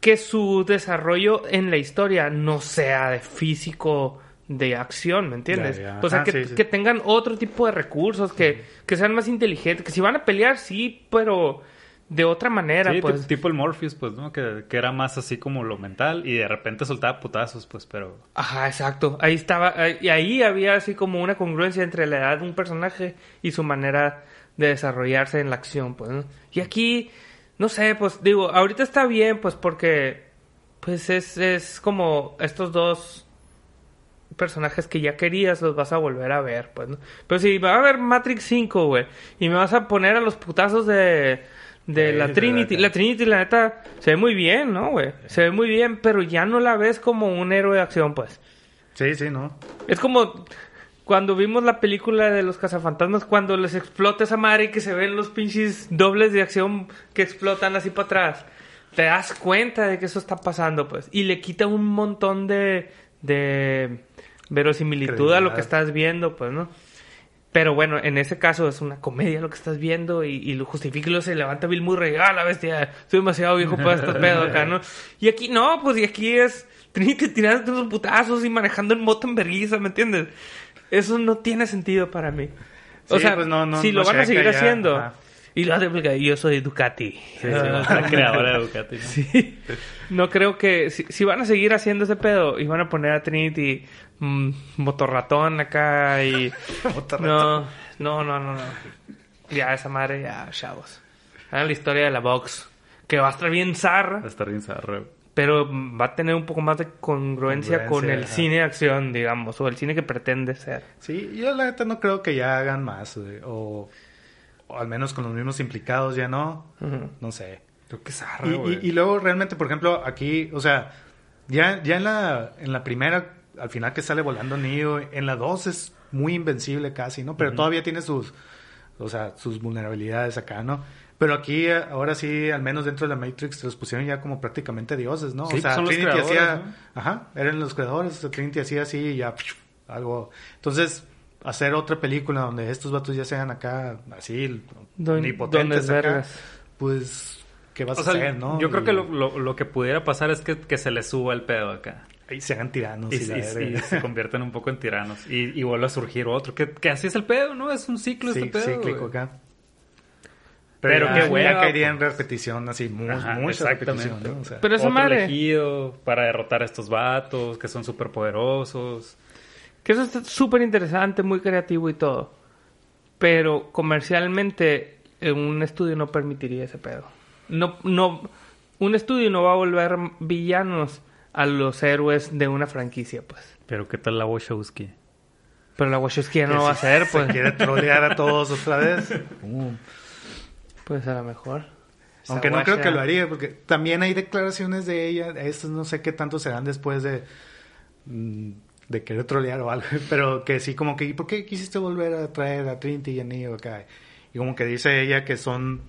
que su desarrollo en la historia no sea de físico de acción, ¿me entiendes? Ya, ya. O sea, Ah, que, sí, sí. que tengan otro tipo de recursos, que, que sean más inteligentes, que si van a pelear, sí, pero de otra manera, Sí, pues. ti- tipo el Morpheus, pues, ¿no? Que, que era más así como lo mental y de repente soltaba putazos, pues, pero... Ajá, exacto. Ahí estaba, ahí- y ahí había así como una congruencia entre la edad de un personaje y su manera de desarrollarse en la acción, pues. ¿no? Y aquí, no sé, pues digo, ahorita está bien, pues porque, pues es, es como estos dos personajes que ya querías los vas a volver a ver, pues, ¿no? Pero si va a haber Matrix 5, güey, y me vas a poner a los putazos de, de Sí, la Trinity, la Trinity, la neta, se ve muy bien, ¿no, güey? Se ve muy bien, pero ya no la ves como un héroe de acción, pues. Sí, sí, ¿no? Es como cuando vimos la película de los cazafantasmas, cuando les explota esa madre y que se ven los pinches dobles de acción que explotan así para atrás. Te das cuenta de que eso está pasando, pues. Y le quita un montón de, de verosimilitud a lo que estás viendo, pues, ¿no? Pero bueno, en ese caso es una comedia lo que estás viendo y, y lo justifica se levanta Bill Murray. Ah, la bestia, soy demasiado viejo para este pedo acá, ¿no? Y aquí no, pues y aquí es [LAUGHS] tirando unos putazos y manejando en moto en vergüenza, ¿me entiendes? Eso no tiene sentido para mí. O Sí, sea, pues no, no, si no lo van a seguir ya, haciendo. ajá. Y lo de yo soy Ducati. la [LAUGHS] creadora de Ducati, ¿no? Sí. No creo que... Si, si van a seguir haciendo ese pedo y van a poner a Trinity mm, motorratón acá y... [LAUGHS] no, no, no, no, no. Ya, esa madre, ya, chavos. Hagan la historia de la box. que va a estar bien zarra, Va a estar bien zarra. Pero va a tener un poco más de congruencia, Congruencia, con el ajá. cine de acción, digamos, o el cine que pretende ser. Sí, yo la neta no creo que ya hagan más, o, o al menos con los mismos implicados ya no, no sé. Creo que zarra, Y, y- y luego realmente, por ejemplo, aquí, o sea, ya, ya en la, en la primera, al final que sale volando Neo, en la 2 es muy invencible casi, ¿no? Pero todavía tiene sus, o sea, sus vulnerabilidades acá, ¿no? Pero aquí, eh, ahora sí, al menos dentro de la Matrix, los pusieron ya como prácticamente dioses, ¿no? Sí, o sea, son los Trinity creadores, hacía, ¿no? ajá, eran los creadores, o sea, Trinity hacía así y ya, pf, algo. Entonces, hacer otra película donde estos vatos ya sean acá, así, Don- omnipotentes acá, pues, ¿qué vas O a sea, hacer, no? yo creo Y- que lo, lo- lo que pudiera pasar es que, que se les suba el pedo acá. Ahí se hagan tiranos Y, y, y- y se convierten un poco en tiranos. Y, y vuelve a surgir otro. Que, que así es el pedo, ¿no? Es un ciclo Sí, este pedo. cíclico acá. Pero ya- qué ya hueva, caería en pues. repetición, así, mu- Ajá, mucha exactamente. repetición, ¿no? O sea, Pero esa Otro madre, elegido para derrotar a estos vatos que son súper poderosos. que eso está súper interesante, muy creativo y todo. Pero comercialmente, en un estudio no permitiría ese pedo. No, no, un estudio no va a volver villanos a los héroes de una franquicia, pues. Pero ¿qué tal la Wachowski? Pero la Wachowski ya no va a si hacer, se pues. quiere trolear a todos otra vez. Uh, Pues a lo mejor. Aunque no creo que lo haría, porque también hay declaraciones de ella, estas no sé qué tanto serán después de, mm, de querer trolear o algo, [LAUGHS] pero que sí como que, ¿y por qué quisiste volver a traer a Trinity y a Neo acá? Y como que dice ella que son,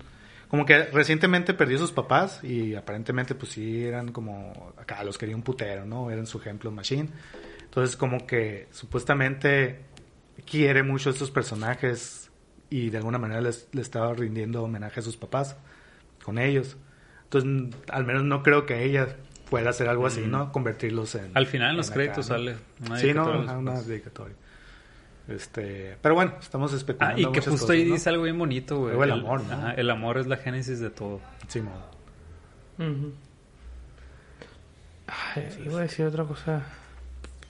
como que recientemente perdió sus papás y aparentemente pues sí eran como, acá los quería un putero, ¿no? Eran su ejemplo machine. Entonces como que supuestamente quiere mucho a estos personajes y de alguna manera les, le estaba rindiendo homenaje a sus papás con ellos. Entonces, al menos no creo que ella pueda hacer algo así, ¿no? Convertirlos en... Al final en los créditos acá, ¿no? sale una Sí, no, dedicatoria a una dedicatoria. Este, pero bueno, estamos Ah, especulando y que justo cosas, ahí ¿no? dice algo bien bonito, güey. El amor, ¿no? ajá, el amor es la génesis de todo. Sí, mo. Ujú. Ay, iba a decir otra cosa.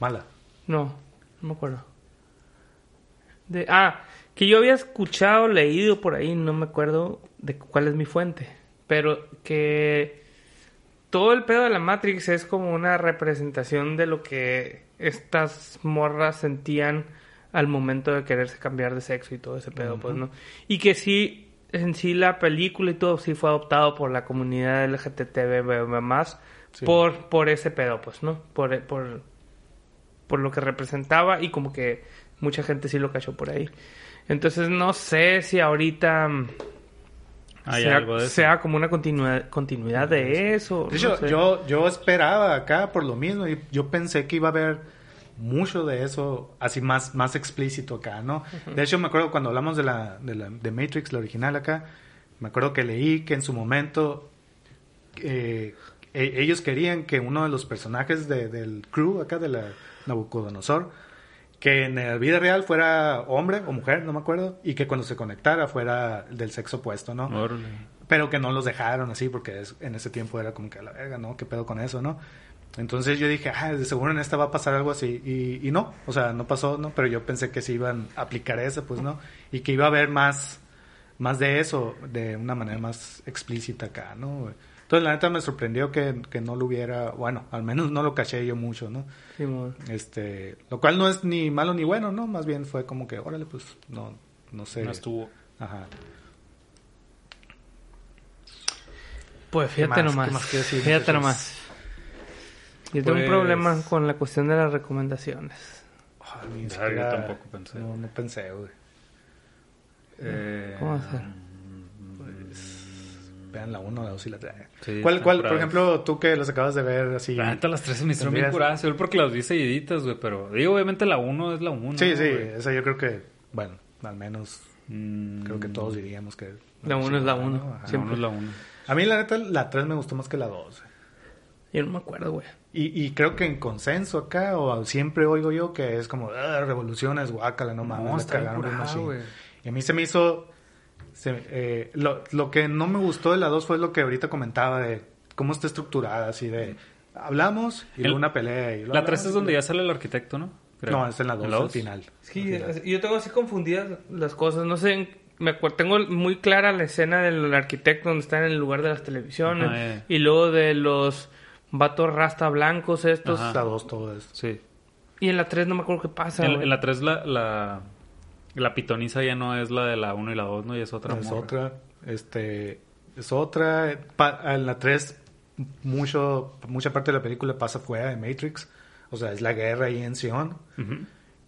Mala. No, no me acuerdo. De, ah, que yo había escuchado, leído por ahí, no me acuerdo de cuál es mi fuente, pero que todo el pedo de la Matrix es como una representación de lo que estas morras sentían al momento de quererse cambiar de sexo y todo ese pedo, pues, ¿no? Y que sí, en sí la película y todo sí fue adoptado por la comunidad LGTB más Sí. por, por ese pedo, pues, ¿no? Por, por, por lo que representaba y como que mucha gente sí lo cachó por ahí. Entonces no sé si ahorita mm, sea, algo de eso. sea como una continuidad de eso. De no hecho, sé. yo, yo esperaba acá por lo mismo y yo pensé que iba a haber mucho de eso así más, más explícito acá, ¿no? De hecho, me acuerdo cuando hablamos de la, de la de Matrix, la original acá, me acuerdo que leí que en su momento eh, e- ellos querían que uno de los personajes de- del crew acá de la Nabucodonosor que en la vida real fuera hombre o mujer, no me acuerdo, y que cuando se conectara fuera del sexo opuesto, ¿no? Órale. pero que no los dejaron así porque es- en ese tiempo era como que a la verga, ¿no? ¿Qué pedo con eso, no? Entonces yo dije, ah, de seguro en esta va a pasar algo así. Y, y no, o sea, no pasó, ¿no? Pero yo pensé que se iban a aplicar eso, pues, ¿no? Y que iba a haber más, más de eso, de una manera más explícita acá, ¿no? Entonces la neta me sorprendió que, que no lo hubiera, bueno, al menos no lo caché yo mucho, ¿no? Simón. Este, lo cual no es ni malo ni bueno, ¿no? Más bien fue como que, órale, pues, no, no sé. No estuvo. Ajá. Pues fíjate más? nomás. ¿Qué más decir, fíjate muchachos? nomás. Yo tengo Pues- un problema con la cuestión de las recomendaciones. Ay, ni Ah, yo tampoco pensé. No, no pensé, güey. Eh, ¿Cómo hacer? Vean la 1, la 2 y la 3. Sí, ¿Cuál, cuál, por ejemplo, tú que los acabas de ver así? La neta, las tres se me hicieron bien ¿Tendrías- curadas. Yo porque las vi seguiditas, güey. Pero digo, obviamente la uno es la uno. Sí, sí, güey. esa yo creo que, bueno, al menos Mm, creo que todos diríamos que... La uno es la uno. ¿no? Ajá. La siempre. uno es la uno. A mí la neta, la 3 me gustó más que la 2. Yo no me acuerdo, güey. Y, y creo que en consenso acá, o siempre oigo yo que es como, ah, revoluciones, guácala, no mames, No, cagaron bien curada, machín". güey. Y a mí se me hizo... se- eh, lo, lo que no me gustó de la 2 fue lo que ahorita comentaba de cómo está estructurada, así de... Hablamos y El- luego una pelea. Y La 3 hablamos es donde ya sale el arquitecto, ¿no? Creo. No, es en la 2 al dos? final. Sí, Al final. yo tengo así confundidas las cosas. No sé en me acuerdo, tengo muy clara la escena del arquitecto donde está en el lugar de las televisiones. Ajá, eh. Y luego de los vatos rasta blancos estos. Ajá. La dos, todo eso. Sí. Y en la 3 no me acuerdo qué pasa. En, en la 3 la, la, la pitoniza ya no es la de la 1 y la 2, ¿no? Y es otra es morra. otra. Este, es otra. Pa- en la 3, mucho, mucha parte de la película pasa fuera de Matrix. O sea, es la guerra ahí en Sion.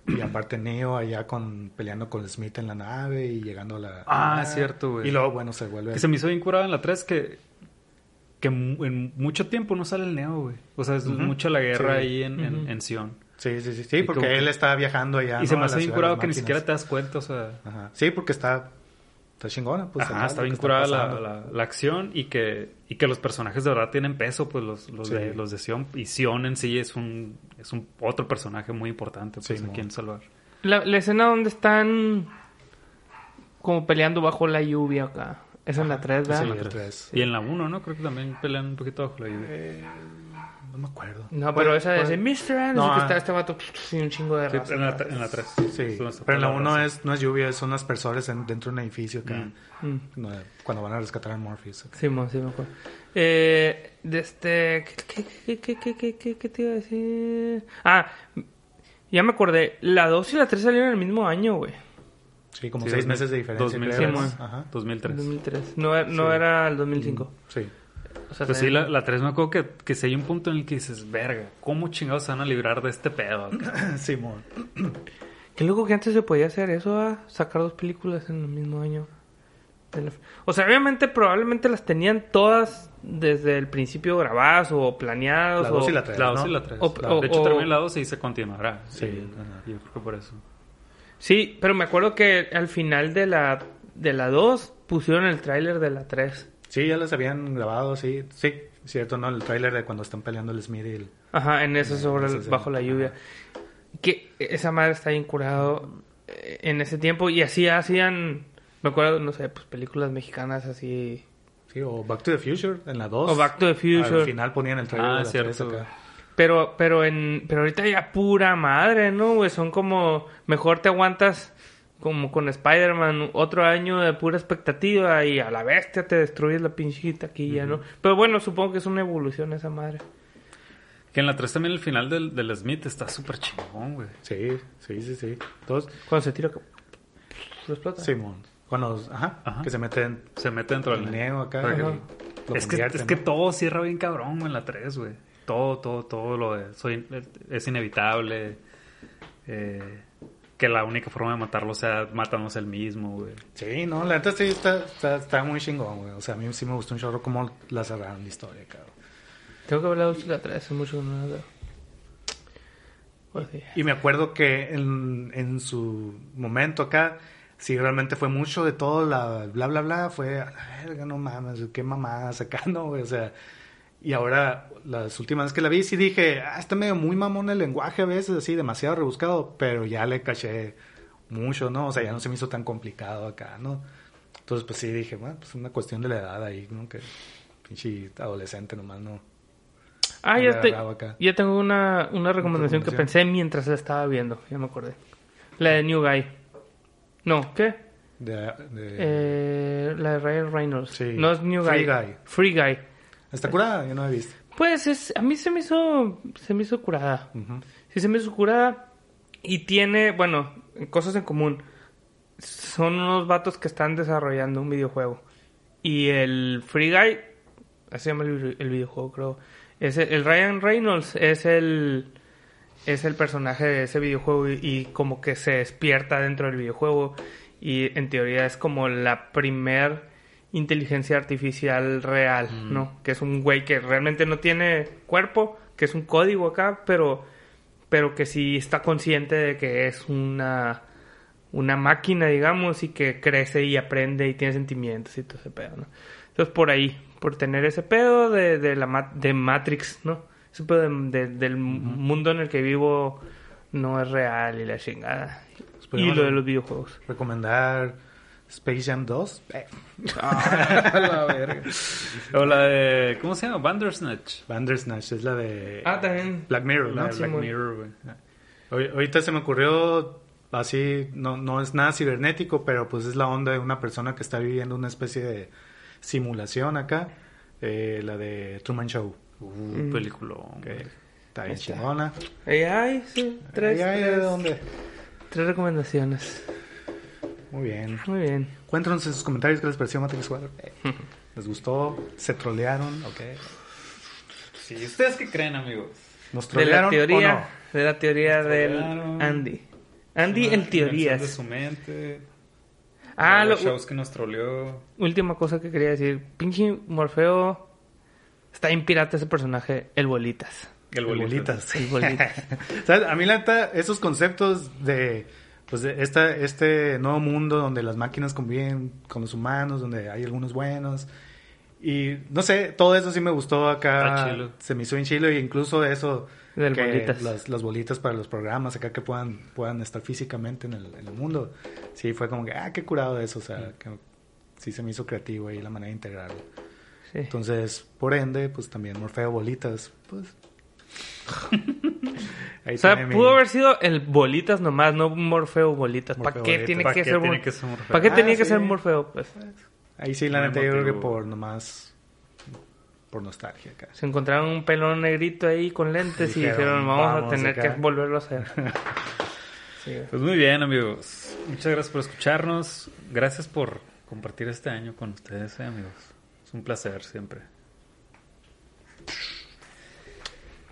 Y aparte Neo allá con peleando con Smith en la nave y llegando a la... Ah, es cierto, güey. Y luego, bueno, se vuelve... Que se me hizo bien curado en la 3 que, que en mucho tiempo no sale el Neo, güey. O sea, es Ujú. mucho la guerra Sí. ahí en, en, en Sion. Sí, sí, sí, sí, Y porque que- él está viajando allá. y se me hace la bien curado que ni siquiera te das cuenta, o sea... Ajá. Sí, porque está, está chingona. Pues, Ajá, está bien curada la, la, la acción y que, y que los personajes de verdad tienen peso, pues los, los, Sí. de, los de Sion. Y Sion en sí es un, es un otro personaje muy importante, pues, Sí, a quien salvar. La, la escena donde están como peleando bajo la lluvia acá. Es en la 3, ¿verdad? Sí, la el tres. tres. Y en la 1, ¿no? Creo que también pelean un poquito bajo la lluvia. Eh, no me acuerdo. No, pero esa es de Mr. Anderson, No, que ah. está este vato sin un chingo de Sí, raza. en la, en la 3. Sí, pero en la 1 es, no es lluvia, son aspersores en- dentro de un edificio acá. Mm. Mm. No, cuando van a rescatar a Morpheus. Sí, mo, sí me acuerdo. Eh, de este... ¿qué, qué, qué, qué, qué, qué, qué te iba a decir? Ah, ya me acordé. La 2 y la 3 salieron el mismo año, güey. Sí, como Sí, seis 2000, meses de diferencia. 2003. creo. Sí, mon. Ajá. 2003. 2003. No, era- no Sí. era el 2005. Sí. O sea, Pues sí, la, la 3 me acuerdo que, que si hay un punto en el que dices, verga, ¿cómo chingados se van a librar de este pedo? acá?" [COUGHS] Simón. Qué loco que antes se podía hacer eso, ¿ah? sacar dos películas en el mismo año. O sea, obviamente, probablemente las tenían todas desde el principio grabadas o planeadas. La o... dos y la tres. La 2 ¿no? y la 3. O- o- de hecho, o- termina la 2 y se continuará. Sí. Sí, yo creo que por eso. Sí, pero me acuerdo que al final de la, de la 2 pusieron el tráiler de la 3. Sí, ya las habían grabado, sí. Sí, cierto, ¿no? El tráiler de cuando están peleando el Smith y el... Ajá, en eso sobre el- bajo la lluvia. Que esa madre está bien curado eh, en ese tiempo y así hacían, me acuerdo, no sé, pues películas mexicanas así. Sí, o Back to the Future en la 2. O Back to the Future. Al final ponían el trailer Ah, de la cierto, 3 güey. acá. Pero, pero en, pero ahorita ya pura madre, ¿no, güey? Son como, mejor te aguantas como con Spider-Man otro año de pura expectativa y a la bestia te destruyes la pinche taquilla, ¿no? Pero bueno, supongo que es una evolución esa madre. Que en la 3 también el final del, del Smith está súper chingón, güey. Sí, sí, sí, sí. Todos, Cuando se tira, lo explota. Simón. Cuando, ajá, Ajá. que se meten Se mete dentro el del neo acá. Es que, es que todo cierra bien cabrón en la 3, güey. Todo, todo, todo lo de... Soy, es inevitable. eh, que la única forma de matarlo sea matándose el mismo, güey. Sí, no, la neta sí está, está, está muy chingón, güey. O sea, a mí sí me gustó un chorro cómo la cerraron la historia, cabrón. Tengo que ver la 2 y la 3, hace mucho que no la veo. Pues sí. Y me acuerdo que en, en su momento acá, sí, realmente fue mucho de todo, la bla, bla, bla, fue, a la verga, no mames, qué mamada sacando, [LAUGHS] güey, o sea, y ahora, las últimas veces que la vi, sí dije, ah, está medio muy mamón el lenguaje a veces, así, demasiado rebuscado, pero ya le caché mucho, ¿no? O sea, ya no se me hizo tan complicado acá, ¿no? Entonces, pues sí, dije, bueno, pues es una cuestión de la edad ahí, ¿no? Que pinche adolescente nomás, ¿no? Ah, No ya, te- tengo una, una recomendación que pensé mientras la estaba viendo. Ya me acordé. La de New Guy. No, ¿qué? De, de- Eh, la de Ryan Reynolds. Sí. No es New Free Guy. Guy. Free Guy. ¿Está curada? Yo no la he visto. Pues es, a mí se me hizo, se me hizo curada. Ujú. Sí, se me hizo curada. Y tiene, bueno, cosas en común. Son unos vatos que están desarrollando un videojuego. Y el Free Guy, así se llama el, el videojuego, creo. Es el, el Ryan Reynolds es el es el personaje de ese videojuego y, y como que se despierta dentro del videojuego y en teoría es como la primer inteligencia artificial real, ¿no? Que es un güey que realmente no tiene cuerpo, que es un código acá, pero pero que sí está consciente de que es una una máquina, digamos, y que crece y aprende y tiene sentimientos y todo ese pedo, ¿no? Entonces por ahí, por tener ese pedo de, de la de Matrix, ¿no? Ese pedo de- de- del mundo en el que vivo no es real y la chingada. Y lo de los videojuegos. Recomendar Space Jam 2. Eh, [LAUGHS] O la de... ¿Cómo se llama? Bandersnatch. Bandersnatch es la de Ah, también. Black Mirror, La ¿no? de sí, Black muy- Mirror, güey. Ahor- Ahorita se me ocurrió así, no, no es nada cibernético, pero pues es la onda de una persona que está viviendo una especie de simulación acá, eh, la de Truman Show. Uh, película. Que está bien chingona. Ahí hay, sí, tres, hay de tres, dónde. tres recomendaciones. Muy bien. Muy bien. Cuéntanos en sus comentarios qué les pareció Matrix 4. [LAUGHS] ¿Les gustó? ¿Se trolearon? ¿Ok? Sí, ¿ustedes qué creen, amigos? ¿Nos De la trolearon teoría, o no? de la teoría del trolearon. Andy. Andy en teorías. de su mente. Ah, los lo- shows que nos troleó. Última cosa que quería decir. Pinche Morfeo. Está en pirata ese personaje, el Bolitas. El El bolitas. bolitas. El Bolitas. [LAUGHS] ¿Sabes? A mí la neta, esos conceptos de pues esta, este nuevo mundo donde las máquinas conviven con los humanos, donde hay algunos buenos. Y no sé, todo eso sí me gustó acá. Se me hizo en chilo y incluso eso. Del que bolitas. Las, las bolitas para los programas acá que puedan, puedan estar físicamente en el, en el mundo. Sí, fue como que, ah, qué curado eso. O sea, que sí se me hizo creativo ahí la manera de integrarlo. Sí. Entonces, por ende, pues también Morfeo Bolitas, pues. [LAUGHS] Ahí O sea, pudo haber sido el Bolitas nomás, no Morfeo Bolitas. ¿Para qué Bolitas. tiene ¿Para que qué ser tiene Mor- que ser Morfeo? ¿Para qué Ah, tenía que ser Morfeo? Pues Ahí sí, la neta, yo creo que por nomás. Por nostalgia acá. se encontraron un pelón negrito ahí con lentes y Dijeron, dijeron, vamos, a "Vamos tener acá". que volverlo a hacer. [LAUGHS] Sí. Pues muy bien, amigos. Muchas gracias por escucharnos. Gracias por compartir este año con ustedes, eh, amigos. Es un placer siempre.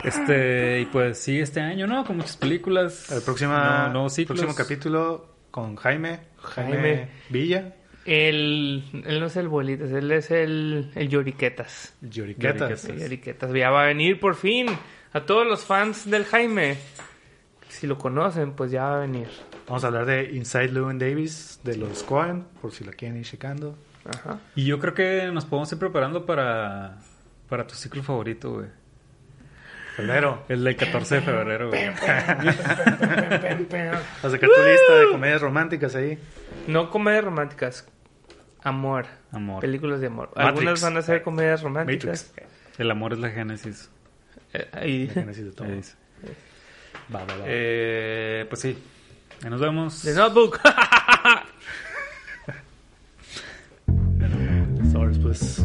Este, y pues sí, este año, ¿no? Con muchas películas. El próxima, no- próximo capítulo con Jaime. Jaime, Jaime. Villa. Él, él no es el Bolitas, él es el, el Lloriquetas. Lloriquetas. Lloriquetas. Ya va a venir por fin. A todos los fans del Jaime. Si lo conocen, pues ya va a venir. Vamos a hablar de Inside Llewyn Davis de los Cohen, por si la quieren ir checando. Ajá. Y yo creo que nos podemos ir preparando para, para tu ciclo favorito, güey. Febrero. El del 14 de febrero, güey. Vas a sacar tu lista de comedias románticas ahí. No comedias románticas. Amor. Amor. Películas de amor. Matrix. Algunas van a ser comedias románticas. Matrix. El amor es la génesis. Eh, ahí La génesis de todo. Ahí. Va, va, va. Eh, pues sí. Ahí nos vemos. The Notebook. [LAUGHS] Sobres, pues.